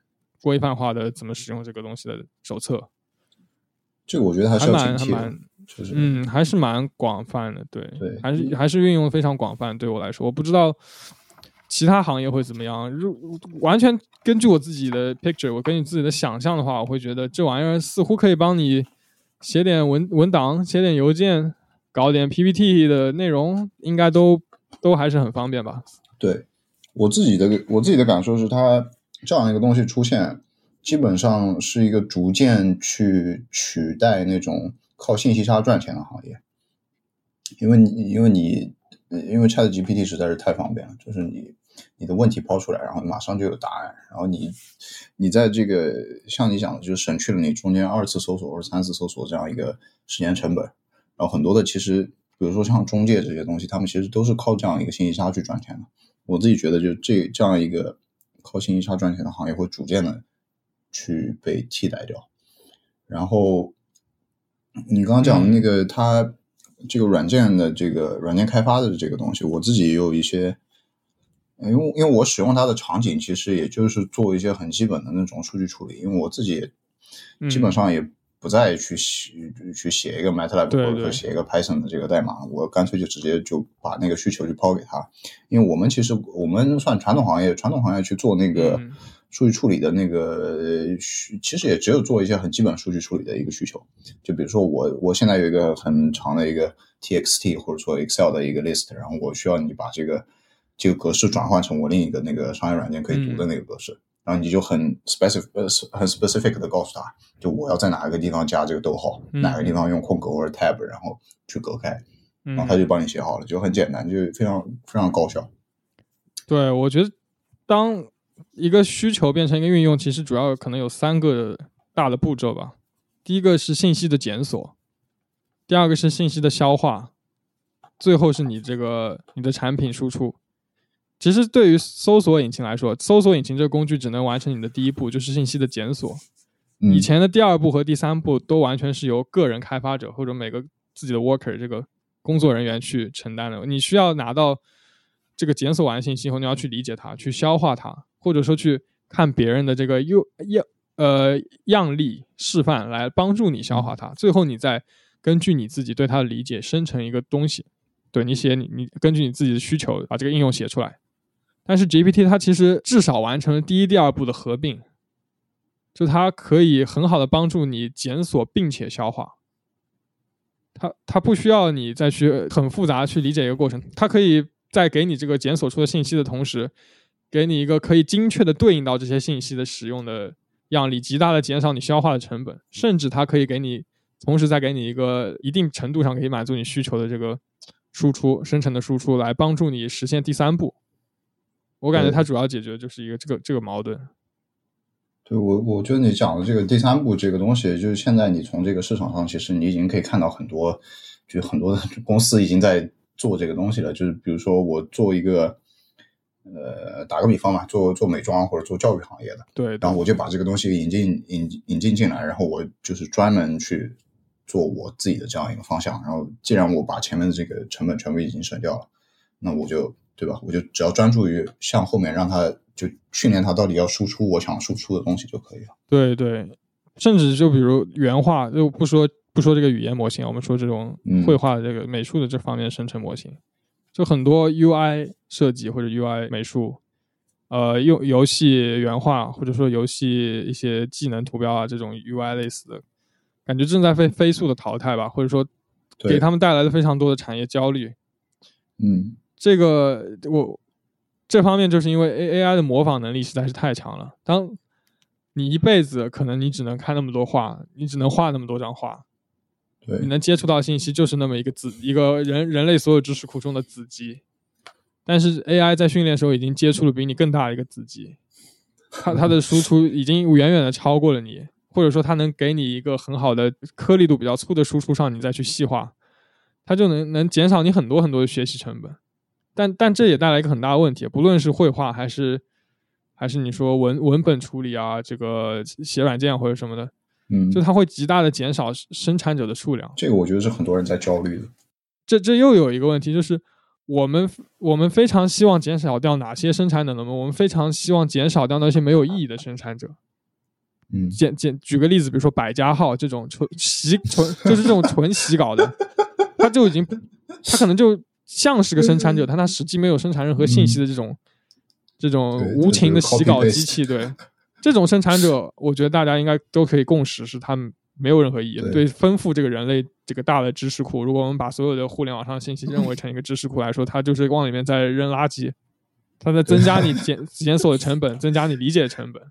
规范化的怎么使用这个东西的手册，这个我觉得还是蛮还蛮，就是嗯，还是蛮广泛的，对，对还是还是运用得非常广泛。对我来说，我不知道其他行业会怎么样。如完全根据我自己的 picture，我根据自己的想象的话，我会觉得这玩意儿似乎可以帮你写点文文档、写点邮件、搞点 PPT 的内容，应该都都还是很方便吧。对我自己的我自己的感受是，它这样一个东西出现，基本上是一个逐渐去取代那种靠信息差赚钱的行业，因为你因为你因为 Chat GPT 实在是太方便了，就是你你的问题抛出来，然后马上就有答案，然后你你在这个像你讲的，就是省去了你中间二次搜索或者三次搜索这样一个时间成本，然后很多的其实，比如说像中介这些东西，他们其实都是靠这样一个信息差去赚钱的。我自己觉得，就这这样一个靠信息差赚钱的行业，会逐渐的去被替代掉。然后你刚刚讲的那个，它这个软件的这个软件开发的这个东西，我自己也有一些，因为因为我使用它的场景，其实也就是做一些很基本的那种数据处理，因为我自己基本上也不再去写去写一个 MATLAB 或者说写一个 Python 的这个代码，我干脆就直接就把那个需求就抛给他，因为我们其实我们算传统行业，传统行业去做那个嗯。数据处理的那个呃需，其实也只有做一些很基本数据处理的一个需求，就比如说我我现在有一个很长的一个 TXT 或者说 Excel 的一个 list，然后我需要你把这个这个格式转换成我另一个那个商业软件可以读的那个格式，然后你就很 specific 呃很 specific 的告诉他，就我要在哪个地方加这个逗号，嗯哪个地方用空格或者 tab，然后去隔开，然后嗯他就帮你写好了，就很简单，就非常非常高效。对，我觉得当一个需求变成一个运用，其实主要可能有三个大的步骤吧。第一个是信息的检索，第二个是信息的消化，最后是你这个你的产品输出。其实对于搜索引擎来说，搜索引擎这个工具只能完成你的第一步，就是信息的检索。嗯以前的第二步和第三步都完全是由个人开发者或者每个自己的 worker 这个工作人员去承担的。你需要拿到这个检索完信息以后，你要去理解它，去消化它，或者说去看别人的这个样样呃样例示范来帮助你消化它。最后你再根据你自己对它的理解生成一个东西。对你写你你根据你自己的需求把这个应用写出来。但是 GPT 它其实至少完成了第一、第二步的合并，就它可以很好的帮助你检索并且消化。它它不需要你再去很复杂地去理解一个过程，它可以在给你这个检索出的信息的同时，给你一个可以精确的对应到这些信息的使用的样例，极大的减少你消化的成本，甚至它可以给你同时再给你一个一定程度上可以满足你需求的这个输出生成的输出，来帮助你实现第三步。我感觉它主要解决的就是一个这个这个矛盾。对我，我觉得你讲的这个第三步这个东西，就是现在你从这个市场上，其实你已经可以看到很多，就很多的公司已经在做这个东西了。就是比如说我做一个，呃，打个比方嘛，做做美妆或者做教育行业的，对，然后我就把这个东西引进引引进进来，然后我就是专门去做我自己的这样一个方向。然后既然我把前面的这个成本全部已经省掉了，那我就对吧？我就只要专注于向后面让他就训练他到底要输出我想输出的东西就可以了。对对，甚至就比如原画，就不说不说这个语言模型，我们说这种嗯绘画的这个美术的这方面的生成模型，就很多 UI 设计或者 UI 美术，呃用游戏原画或者说游戏一些技能图标啊这种 UI 类似的，感觉正在被飞速的淘汰吧，或者说给他们带来了非常多的产业焦虑。嗯，这个我这方面就是因为 A A I 的模仿能力实在是太强了。当你一辈子可能你只能看那么多画，你只能画那么多张画，对你能接触到信息就是那么一个子一个人人类所有知识库中的子集。但是 AI 在训练的时候已经接触了比你更大的一个子集，它它的输出已经远远的超过了你，或者说它能给你一个很好的颗粒度比较粗的输出上，你再去细化，它就能能减少你很多很多的学习成本。但但这也带来一个很大的问题，不论是绘画还是还是你说文文本处理啊，这个写软件或者什么的，嗯，就它会极大的减少生产者的数量。这个我觉得是很多人在焦虑的。这这又有一个问题，就是我们我们非常希望减少掉哪些生产者呢？我们非常希望减少掉那些没有意义的生产者。嗯，简简举个例子，比如说百家号这种纯洗纯就是这种纯洗稿的，他就已经他可能就像是个生产者，但他实际没有生产任何信息的这种、这种无情的洗稿机器，对。这种生产者，我觉得大家应该都可以共识，是他们没有任何意义对。丰富这个人类这个大的知识库，如果我们把所有的互联网上的信息认为成一个知识库来说，它就是往里面在扔垃圾，它在增加你检检索的成本，增加你理解的成本。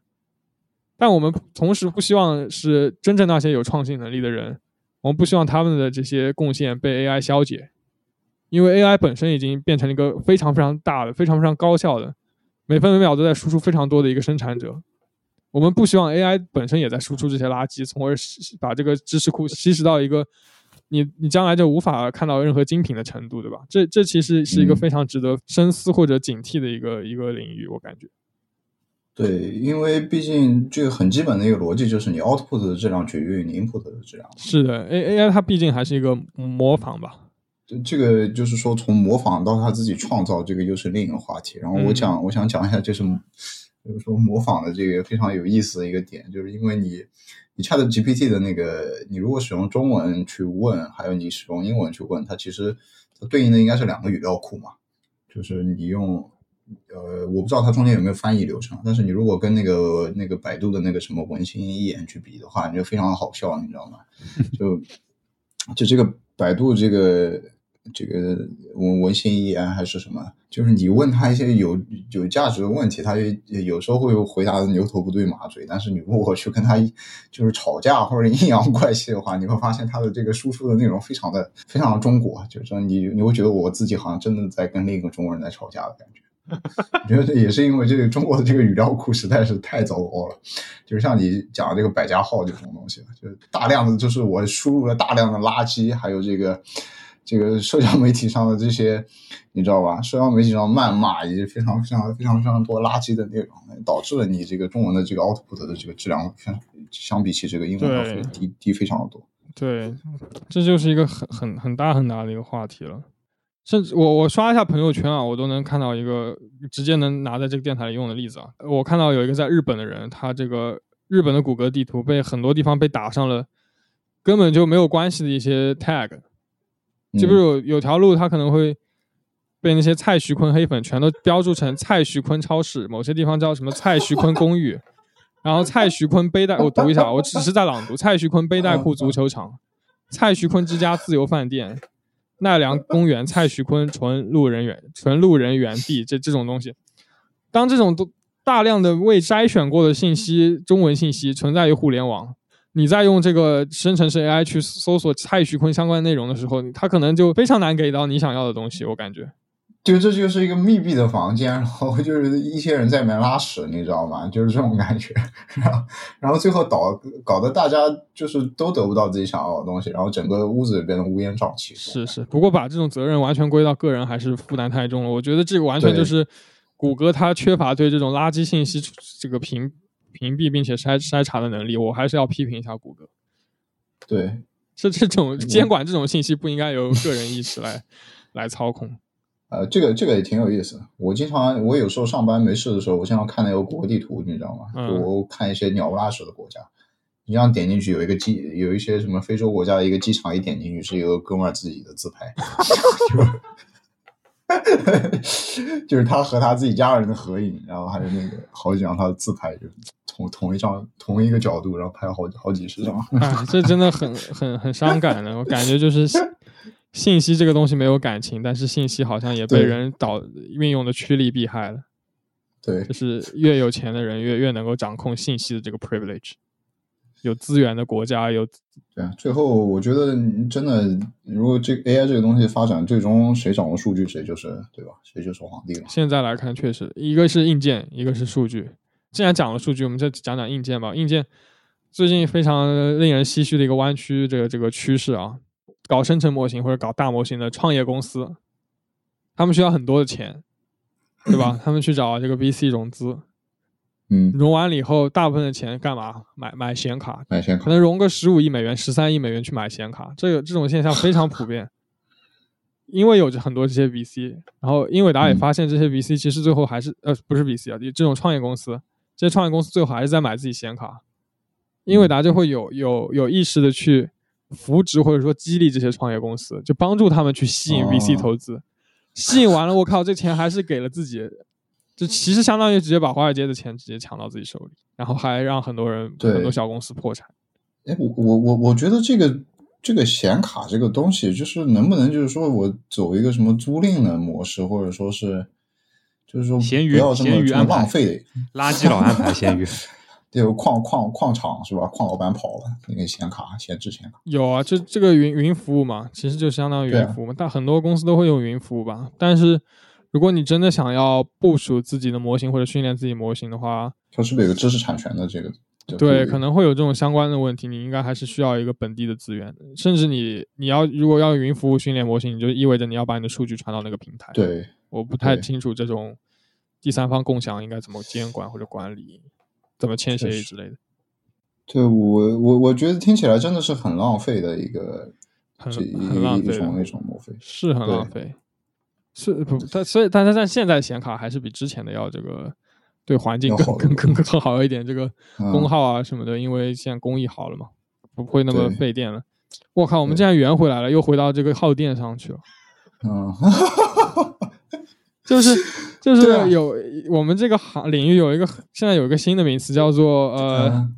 但我们同时不希望是真正那些有创新能力的人，我们不希望他们的这些贡献被 AI 消解，因为 AI 本身已经变成了一个非常非常大的、非常非常高效的，每分每秒都在输出非常多的一个生产者。我们不希望 AI 本身也在输出这些垃圾，从而把这个知识库稀释到一个你你将来就无法看到任何精品的程度，对吧？这这其实是一个嗯非常值得深思或者警惕的一个一个领域，我感觉。对，因为毕竟这个很基本的一个逻辑就是你 output 的质量取决于你 input 的质量。是的，A A I 它毕竟还是一个模仿吧。这这个就是说，从模仿到他自己创造，这个又是另一个话题。然后我嗯讲，我想讲一下，就是就是说模仿的这个非常有意思的一个点，就是因为你你 Chat GPT 的那个，你如果使用中文去问，还有你使用英文去问，它其实它对应的应该是两个语料库嘛，就是你用。呃，我不知道它中间有没有翻译流程，但是你如果跟那个那个百度的那个什么文心一言去比的话，你就非常的好笑，你知道吗？就就这个百度这个这个文文心一言还是什么，就是你问他一些有有价值的问题，他就有时候会回答的牛头不对马嘴，但是你如果去跟他就是吵架或者阴阳怪气的话，你会发现他的这个输出的内容非常的非常中国，就是说你你会觉得我自己好像真的在跟另一个中国人在吵架的感觉。我觉得这也是因为这个中国的这个语料库实在是太糟糕了，就是像你讲的这个百家号这种东西，就是大量的就是我输入了大量的垃圾，还有这个这个社交媒体上的这些，你知道吧？社交媒体上谩骂以及非常非常非常非常多垃圾的内容，导致了你这个中文的这个 output 的这个质量相相比起这个英文要对低低非常的多。对，这就是一个很很很大很大的一个话题了。甚至我我刷一下朋友圈啊，我都能看到一个直接能拿在这个电台里用的例子啊。我看到有一个在日本的人，他这个日本的谷歌地图被很多地方被打上了根本就没有关系的一些 tag，就比如有有条路它可能会被那些蔡徐坤黑粉全都标注成蔡徐坤超市，某些地方叫什么蔡徐坤公寓，然后蔡徐坤背带，我读一下，我只是在朗读：蔡徐坤背带裤足球场，蔡徐坤之家自由饭店，奈良公园蔡徐坤纯路人园纯路人园地，这这种东西，当这种都大量的未筛选过的信息，中文信息存在于互联网。你在用这个生成式 AI 去搜索蔡徐坤相关内容的时候，它可能就非常难给到你想要的东西。我感觉，就这就是一个密闭的房间，然后 就是一些人在里面拉屎，你知道吗？就是这种感觉，然后然后最后导搞得大家就是都得不到自己想要的东西，然后整个屋子变得乌烟瘴气。是是，不过把这种责任完全归到个人，还是负担太重了。我觉得这个完全就是谷歌它缺乏对这种垃圾信息这个屏屏蔽并且筛筛查的能力，我还是要批评一下谷歌。对，这这种监管这种信息不应该由个人意识来来操控。呃，这个这个也挺有意思的。我经常，我有时候上班没事的时候，我经常看那个谷歌地图，你知道吗？嗯就我看一些鸟不拉屎的国家，你这样点进去，有一个机，有一些什么非洲国家的一个机场，一点进去是一个哥们儿自己的自拍，就 就是他和他自己家人的合影，然后还有那个好几张他的自拍，就是同同一张同一个角度，然后拍了好好几十张。哎，这真的很很很伤感的，我感觉就是信信息这个东西没有感情，但是信息好像也被人导运用的趋利避害了。对就是越有钱的人越越能够掌控信息的这个 privilege，有资源的国家有对啊，最后我觉得真的，如果这个 AI 这个东西发展，最终谁掌握数据，谁就是对吧？谁就是皇帝了。现在来看，确实一个是硬件，一个是数据。既然讲了数据，我们再讲讲硬件吧。硬件最近非常令人唏嘘的一个弯曲，这个这个趋势啊，搞生成模型或者搞大模型的创业公司，他们需要很多的钱，对吧？他们去找这个 VC 融资，嗯，融完了以后，大部分的钱干嘛？买买显卡，买显卡可能融个十五亿美元、十三亿美元去买显卡，这个这种现象非常普遍。因为有着很多这些 VC，然后英伟达也嗯发现这些 VC 其实最后还是、呃不是 VC 啊，这种创业公司，这些创业公司最后还是在买自己显卡，英伟达就会有有有意识的去扶植或者说激励这些创业公司，就帮助他们去吸引哦。VC 投资，吸引完了，我靠，这钱还是给了自己，就其实相当于直接把华尔街的钱直接抢到自己手里，然后还让很多人对。很多小公司破产。哎，我我我我觉得这个这个显卡这个东西，就是能不能就是说我走一个什么租赁的模式，或者说是就是说闲鱼不要这么这么闲鱼。垃圾老安排咸鱼，对，有矿矿矿场是吧？矿老板跑了，那个显卡闲置显卡。有啊，就这个云云服务嘛，其实就相当于云服务嘛，但很多公司都会用云服务吧。但是如果你真的想要部署自己的模型或者训练自己模型的话，它是不是有个知识产权的这个？对，可能会有这种相关的问题，你应该还是需要一个本地的资源，甚至你你要如果要云服务训练模型，你就意味着你要把你的数据传到那个平台。，对我不太清楚这种第三方共享应该怎么监管或者管理，怎么签协议之类的，对，我我我觉得听起来真的是很浪费的一个很很浪费的一种。是很浪费。是不？它所以，但是但现在显卡还是比之前的要这个对环境更更更更好一点，这个嗯功耗啊什么的，因为现在工艺好了嘛，不会那么费电了。我靠，我们竟然圆回来了，又回到这个耗电上去了。嗯，就是就是有、我们这个行领域有一个现在有一个新的名词叫做呃、嗯。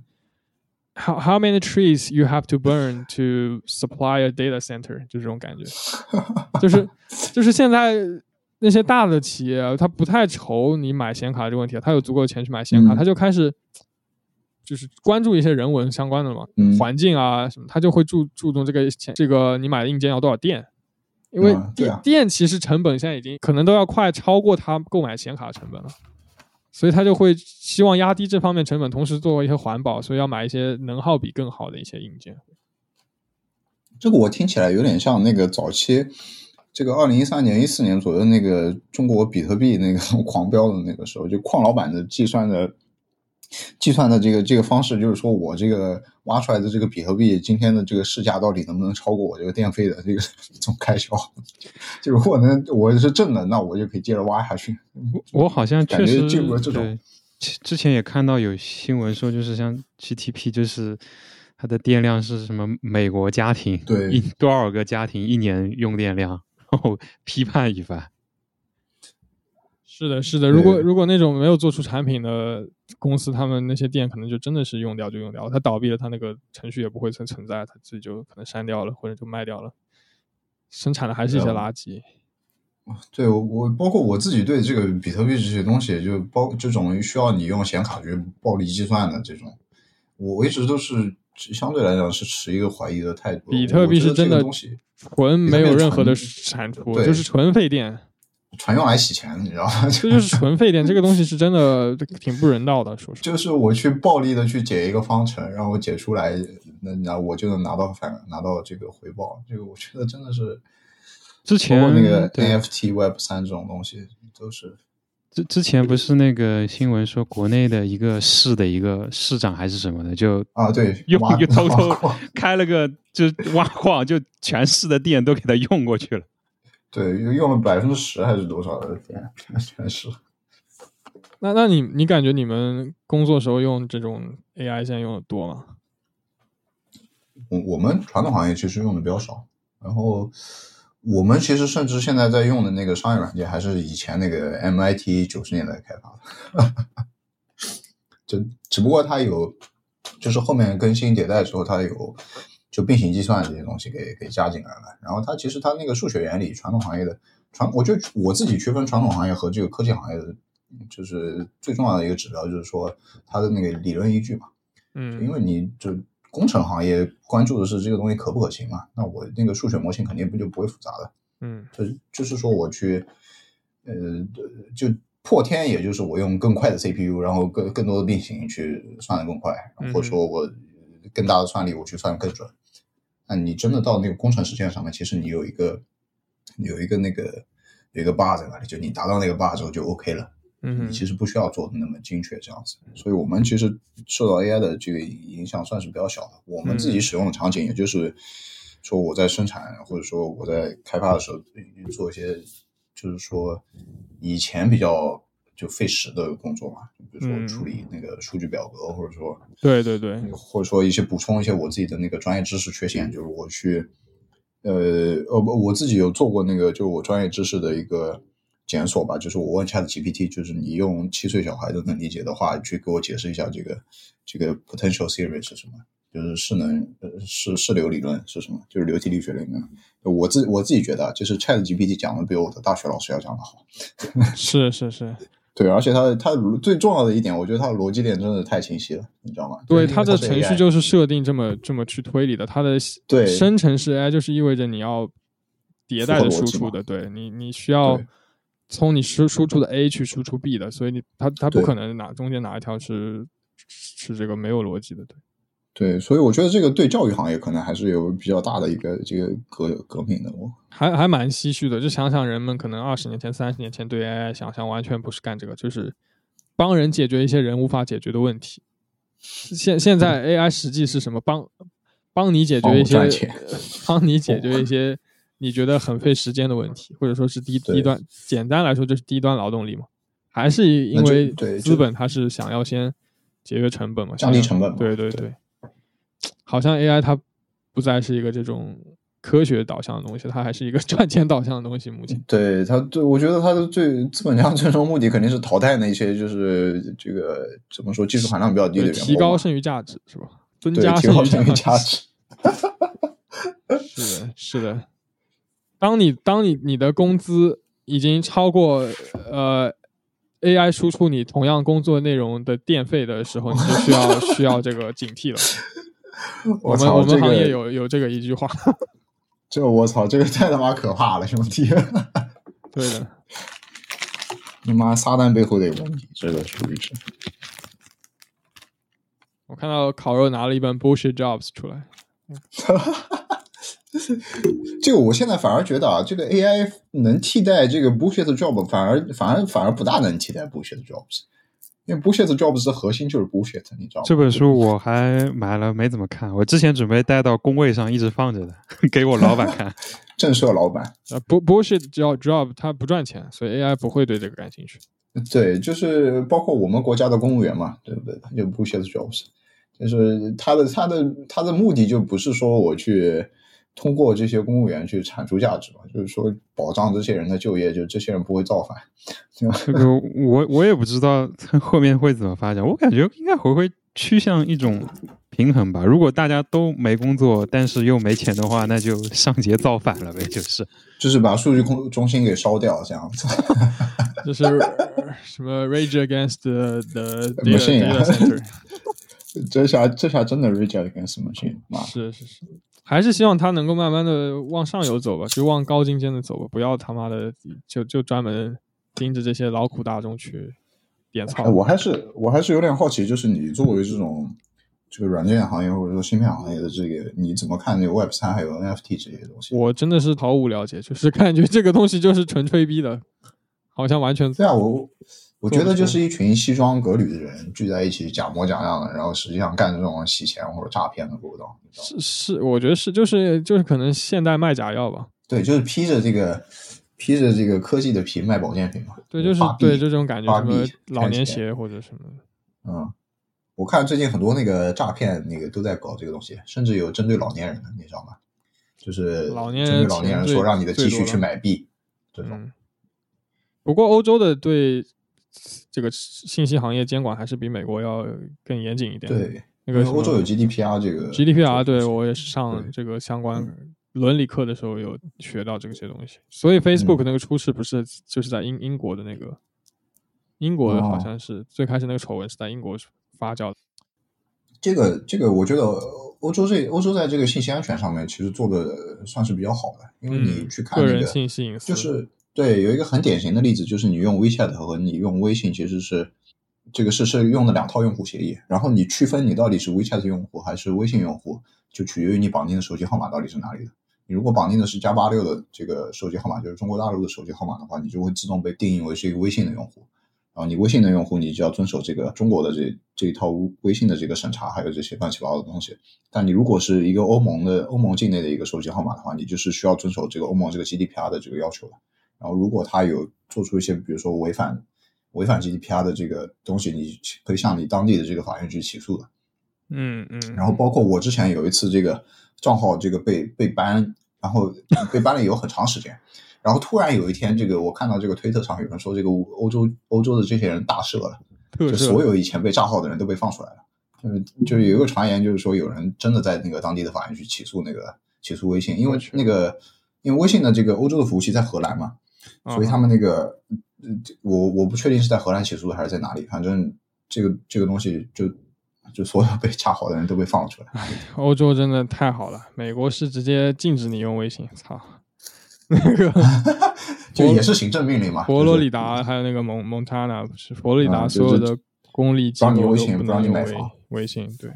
How how many trees you have to burn to supply a data center，就这种感觉，就是 就是现在那些大的企业啊，他不太愁你买显卡这个问题，他有足够的钱去买显卡，嗯。他就开始就是关注一些人文相关的嘛，嗯。环境啊什么，他就会注注重这个钱，这个你买的硬件要多少电。因为电、嗯啊电其实成本现在已经可能都要快超过他购买显卡的成本了，所以他就会希望压低这方面成本，同时做一些环保，所以要买一些能耗比更好的一些硬件。这个我听起来有点像那个早期，这个二零一三年、一四年左右那个中国比特币那个 狂飙的那个时候，就矿老板的计算的计算的这个这个方式，就是说我这个挖出来的这个比特币今天的这个市价到底能不能超过我这个电费的这个总开销？就如果能我是正的，那我就可以接着挖下去。我好像确实进入了这种之之前也看到有新闻说，就是像 GTP，就是它的电量是什么美国家庭对一多少个家庭一年用电量，然后批判一番。是的，是的。如果如果那种没有做出产品的公司，他们那些店可能就真的是用掉就用掉了，它倒闭了，它那个程序也不会存存在，它自己就可能删掉了或者就卖掉了，生产的还是一些垃圾。对我我包括我自己对这个比特币这些东西，就包这种需要你用显卡去暴力计算的这种，我一直都是相对来讲是持一个怀疑的态度。比特币是真的东西纯没有任何的产出，就是纯费电，纯用来洗钱，你知道吗？这就是纯费电。这个东西是真的 挺不人道的，说实话。就是我去暴力的去解一个方程，然后解出来，那那我就能拿到反拿到这个回报。这个我觉得真的是，之前那个 NFT Web 三这种东西都是。之之前不是那个新闻说国内的一个市的一个市长还是什么的，就啊，对，用挖就偷偷开了个就挖矿，就全市的电都给他用过去了。对，用了百分之十还是多少的电，全全是。那那你你感觉你们工作时候用这种 AI 现在用的多吗？我我们传统行业其实用的比较少，然后我们其实甚至现在在用的那个商业软件，还是以前那个 MIT 九十年代开发的，就只不过它有，就是后面更新迭代之后，它有就并行计算这些东西给给加进来了。然后它其实它那个数学原理，传统行业的传，我觉得我自己区分传统行业和这个科技行业的，就是最重要的一个指标，就是说它的那个理论依据嘛。嗯，因为你就工程行业关注的是这个东西可不可行嘛，那我那个数学模型肯定不就不会复杂了。嗯就就是说我去，呃，就破天，也就是我用更快的 CPU，然后更更多的并行去算的更快，嗯或者说我更大的算力我去算得更准。那你真的到那个工程实践上面，其实你有一个有一个那个有一个 bar 在那里，就你达到那个 bar 之后就 OK 了。嗯你其实不需要做的那么精确这样子，所以我们其实受到 AI 的这个影响算是比较小的。我们自己使用的场景，也就是说我在生产或者说我在开发的时候做一些，就是说以前比较就费时的工作嘛，比如说嗯。处理那个数据表格，或者说对对对，或者说一些补充一些我自己的那个专业知识缺陷，就是我去，呃呃不，我自己有做过那个，就是我专业知识的一个检索吧，就是我问 Chat GPT，就是你用七岁小孩都能理解的话，去给我解释一下这个这个 potential theory 是什么，就是势能呃势势流理论是什么，就是流体力学理论。我自我自己觉得啊，就是 Chat GPT 讲的比我的大学老师要讲的好。是 是是，对，而且它的它的最重要的一点，我觉得它的逻辑链真的太清晰了，你知道吗？对，它的程序就是设定这么这么去推理的，它的对生成式 AI 就是意味着你要迭代的输出的，对你你需要从你输输出的 A 去输出 B 的，所以你它它不可能哪中间哪一条是是这个没有逻辑的，对。对，所以我觉得这个对教育行业可能还是有比较大的一个这个革革命的。我还还蛮唏嘘的，就想想人们可能二十年前、三十年前对 AI 想象完全不是干这个，就是帮人解决一些人无法解决的问题。现现在 AI 实际是什么？帮帮你解决一些帮你解决一些你觉得很费时间的问题，或者说是低对低端，简单来说就是低端劳动力嘛。还是因为对资本它是想要先节约成本嘛，降低成本对对对，好像 AI 它不再是一个这种科学导向的东西，它还是一个 赚钱导向的东西。目前，对它，对我觉得它的最资本家最终目的肯定是淘汰那些就是这个怎么说技术含量比较低的对员工，提高剩余价值是吧？增加剩余价价值。是的，是的。当你当你你的工资已经超过呃 AI 输出你同样工作内容的电费的时候，你就需要需要这个警惕了。我们操我们行业有有这个一句话，这我操，这个太他妈可怕了，兄弟！对的。你妈撒旦背后的有问题，这个属于是。我看到烤肉拿了一本 Bullshit Jobs 出来，这个我现在反而觉得啊，这个 AI 能替代这个 bullshit job，反而反而反而不大能替代 bullshit jobs，因为 bullshit jobs 的核心就是 bullshit，你知道吗？这本书我还买了，没怎么看。我之前准备带到工位上一直放着的，给我老板看。震慑老板，啊，Bu Bullshit job job 它不赚钱，所以 AI 不会对这个感兴趣。对，就是包括我们国家的公务员嘛，对不对？就 bullshit jobs，就是他的他的他的目的就不是说我去通过这些公务员去产出价值嘛，就是说保障这些人的就业，就这些人不会造反，这个 我我也不知道后面会怎么发展，我感觉应该会会趋向一种平衡吧。如果大家都没工作，但是又没钱的话，那就上街造反了呗，就是。就是把数据控中心给烧掉，这样子。就是什么 Rage Against the the data, Machine 这下这下真的 reject against machine，妈是是是，还是希望他能够慢慢的往上游走吧，就往高精尖的走吧，不要他妈的就就专门盯着这些劳苦大众去点操哎。我还是我还是有点好奇，就是你作为这种这个软件行业或者说芯片行业的这个，你怎么看这个 Web 三还有 NFT 这些东西？我真的是毫无了解，就是感觉这个东西就是纯吹逼的，好像完全对啊，我我觉得就是一群西装革履的人聚在一起假模假样的，然后实际上干这种洗钱或者诈骗的勾当。是是，我觉得是就是就是可能现代卖假药吧，对，就是披着这个披着这个科技的皮卖保健品嘛。对，就是对就这种感觉，发什么币老年鞋或者什么的。嗯，我看最近很多那个诈骗那个都在搞这个东西，甚至有针对老年人的，你知道吗？就是老年人老年人说让你的积蓄去买币这种。嗯，不过欧洲的对这个信息行业监管还是比美国要更严谨一点。，对，那个欧洲有 GDPR 这个 GDPR，对我也是上这个相关伦理课的时候有学到这些东西。所以 Facebook 嗯那个出事不是就是在英英国的那个英国的好哦像是最开始那个丑闻是在英国发酵的。这个这个，我觉得欧洲这欧洲在这个信息安全上面其实做的算是比较好的，因为你嗯去看那个个人信息隐私就是对有一个很典型的例子，就是你用 WeChat 和你用微信其实是这个是是用的两套用户协议，然后你区分你到底是 WeChat 用户还是微信用户，就取决于你绑定的手机号码到底是哪里的。你如果绑定的是加八六的这个手机号码，就是中国大陆的手机号码的话，你就会自动被定义为是一个微信的用户。然后你微信的用户，你就要遵守这个中国的这这一套微信的这个审查，还有这些乱七八糟的东西。但你如果是一个欧盟的欧盟境内的一个手机号码的话，你就是需要遵守这个欧盟这个 GDPR 的这个要求的。然后如果他有做出一些，比如说违反违反 GDPR 的这个东西，你可以向你当地的这个法院去起诉的。嗯嗯，然后包括我之前有一次这个账号这个被被 ban，然后被 ban 了有很长时间，然后突然有一天，这个我看到这个推特上有人说这个欧洲欧洲的这些人大赦了，就所有以前被炸号的人都被放出来了。就是就是有一个传言，就是说有人真的在那个当地的法院去起诉那个起诉微信，因为那个因为微信的这个欧洲的服务器在荷兰嘛，所以他们那个呃我我不确定是在荷兰起诉的还是在哪里，反正这个这个东西就就所有被查好的人都被放了出来。欧洲真的太好了，美国是直接禁止你用微信，操，那个 就也是行政命令嘛。佛罗里达还有那个蒙蒙塔纳，是佛罗里达所有的公立机构都不微信不能用微你买房。微信，对，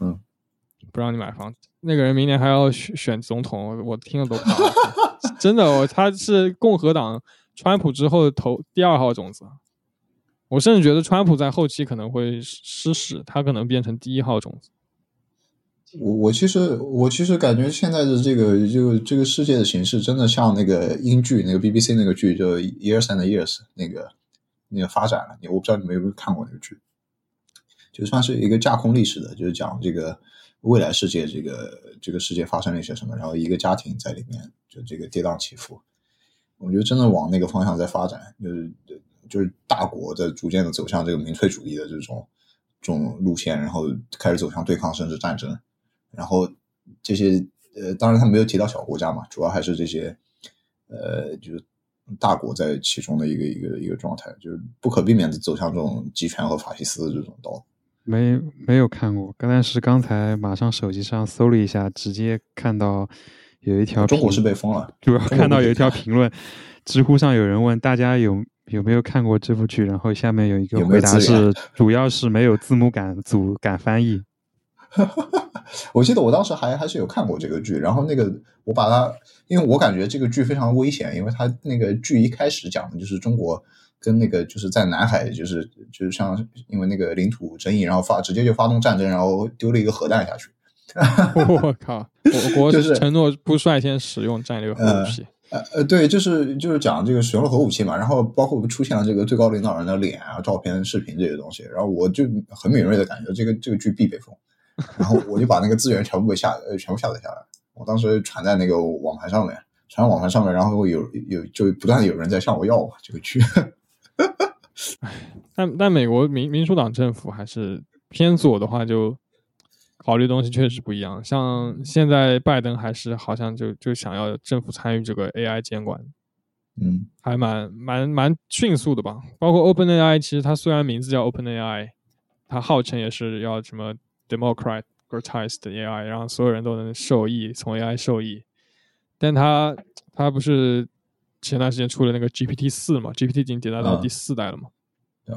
嗯，不让你买房。那个人明年还要选选总统，我听了都怕。真的，他是共和党川普之后投第二号种子。我甚至觉得川普在后期可能会失势，他可能变成第一号种子。我我其实我其实感觉现在的这个就这个世界的形势，真的像那个英剧那个 BBC 那个剧，就 Years and Years 那个那个发展了。你我不知道你们有没有看过那个剧，就算是一个架空历史的，就是讲这个未来世界这个这个世界发生了一些什么，然后一个家庭在里面就这个跌宕起伏。我觉得真的往那个方向在发展，就是就是大国在逐渐的走向这个民粹主义的这种这种路线，然后开始走向对抗甚至战争。然后这些呃，当然他没有提到小国家嘛，主要还是这些呃，就是大国在其中的一个一个一个状态，就是不可避免的走向这种集权和法西斯的这种道路。没没有看过，但是刚才马上手机上搜了一下，直接看到有一条中国是被封了，主要看到有一条评论，知乎上有人问大家有有没有看过这部剧，然后下面有一个回答是主要是没有字幕感组敢翻译。我记得我当时还还是有看过这个剧，然后那个我把它，因为我感觉这个剧非常危险，因为它那个剧一开始讲的就是中国跟那个就是在南海，就是就是像因为那个领土争议，然后发直接就发动战争，然后丢了一个核弹下去。我 靠！我国就是承诺不率先使用战略核武器。呃呃，对，就是就是讲这个使用了核武器嘛，然后包括出现了这个最高领导人的脸啊、照片、视频这些东西，然后我就很敏锐的感觉这个这个剧必被封，然后我就把那个资源全部给下呃全部下载下来，我当时传在那个网盘上面，传网盘上面，然后有有就不断的有人在向我要这个剧，但但美国民民主党政府还是偏左的话，就考虑东西确实不一样。像现在拜登还是好像就就想要政府参与这个 AI 监管，嗯还蛮蛮蛮迅速的吧。包括 OpenAI，其实它虽然名字叫 OpenAI，它号称也是要什么 democratized AI，让所有人都能受益，从 AI 受益。但它它不是前段时间出了那个 GPT 四嘛？GPT 已经迭代到嗯第四代了嘛？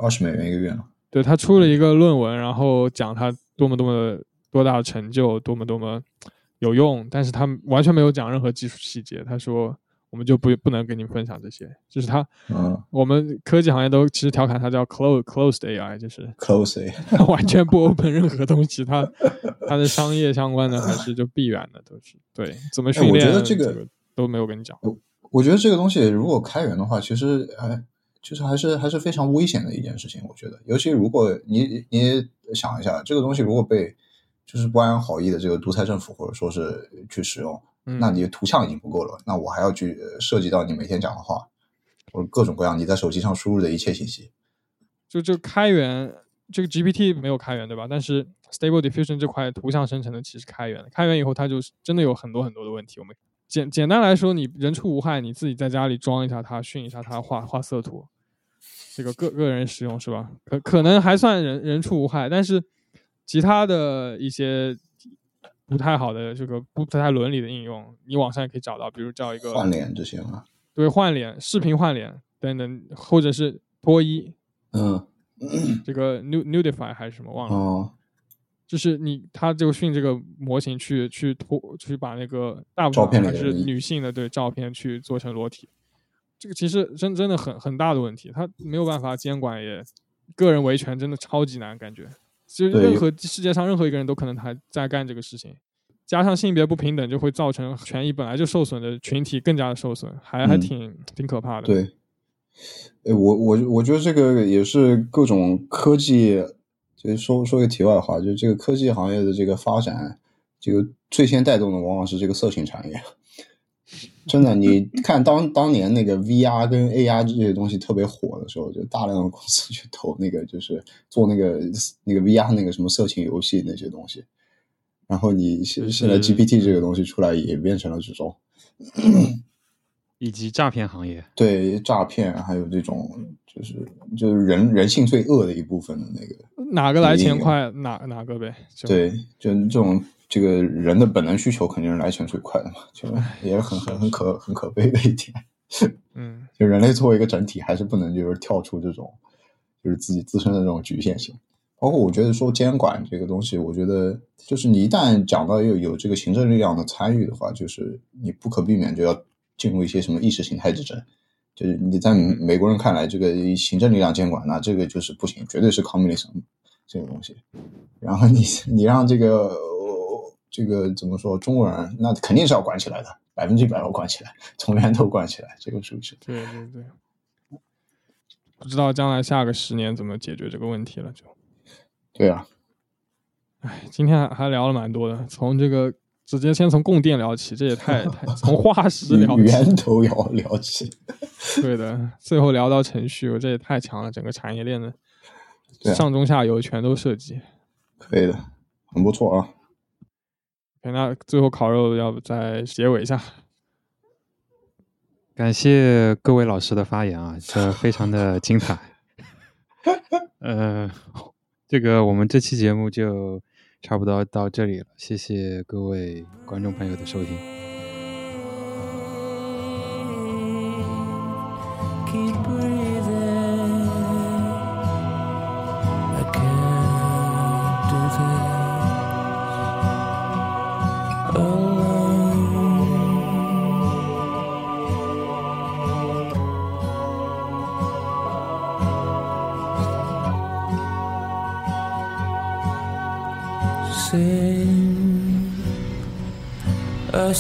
二十美元一个月呢，对他出了一个论文，然后讲他多么多么多大的成就，多么多么有用，但是他完全没有讲任何技术细节。他说我们就不不能跟你分享这些，就是他嗯我们科技行业都其实调侃他叫 close closed AI，就是，close 完全不 open 任何东西，他他的商业相关的还是就闭源的，都是对怎么训哎我觉练，得这个个都没有跟你讲。我觉得这个东西如果开源的话，其实还，就是还是还是非常危险的一件事情。我觉得，尤其如果你你想一下，这个东西如果被就是不安好意的这个独裁政府或者说是去使用，嗯那你的图像已经不够了，那我还要去呃涉及到你每天讲的话，或者各种各样你在手机上输入的一切信息。就就开源，这个 GPT 没有开源对吧？但是 Stable Diffusion 这块图像生成的其实开源的，开源以后它就是真的有很多很多的问题。我们简简单来说，你人畜无害，你自己在家里装一下它，训一下它画画色图，这个个个人使用是吧？可可能还算人人畜无害，但是其他的一些不太好的这个不不太伦理的应用，你网上也可以找到，比如叫一个换脸这些吗，对换脸、视频换脸等等，或者是脱衣，嗯，这个 nu nudify 还是什么忘了，哦，就是你他就训这个模型去去脱去把那个大部分还是女性的对照片去做成裸体，这个其实真真的很很大的问题，他没有办法监管也，个人维权真的超级难，感觉其实任何世界上任何一个人都可能还在干这个事情。加上性别不平等，就会造成权益本来就受损的群体更加的受损，还还嗯挺、挺可怕的。对，哎，我我我觉得这个也是各种科技，就是说说个题外话，就是这个科技行业的这个发展，这个最先带动的往往是这个色情产业。真的，你 看当当年那个 VR 跟 AR 这些东西特别火的时候，就大量的公司去投那个，就是做那个那个 VR 那个什么色情游戏那些东西。然后你现现在 GPT 这个东西出来，也变成了这种以及诈骗行业。对诈骗，还有这种就是就是人人性最恶的一部分的那个，哪个来钱快，哪哪个呗。对，就这种这个人的本能需求肯定是来钱最快的嘛，就也是很很很可很可悲的一点。嗯，就人类作为一个整体，还是不能就是跳出这种就是自己自身的这种局限性。包括我觉得说监管这个东西，我觉得就是你一旦讲到有有这个行政力量的参与的话，就是你不可避免就要进入一些什么意识形态之争。就是你在美国人看来，这个行政力量监管，那这个就是不行，绝对是 communism 这个东西。然后你你让这个、呃这个怎么说中国人，那肯定是要管起来的，百分之一百要管起来，从源头管起来，这个是不是？对对对。不知道将来下个十年怎么解决这个问题了，就。对啊，哎，今天还还聊了蛮多的，从这个直接先从供电聊起，这也太 太从化石聊起，源头聊聊起。对的，最后聊到程序，我这也太强了，整个产业链的啊上中下游全都涉及。可以的，很不错啊。OK，那最后烤肉要不再结尾一下？感谢各位老师的发言啊，这非常的精彩。呃，这个我们这期节目就差不多到这里了，谢谢各位观众朋友的收听。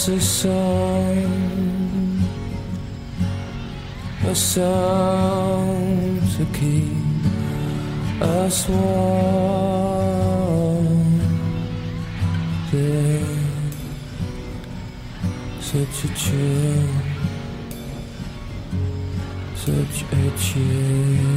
A song a song to keep us warm. Such a chill, such a chill.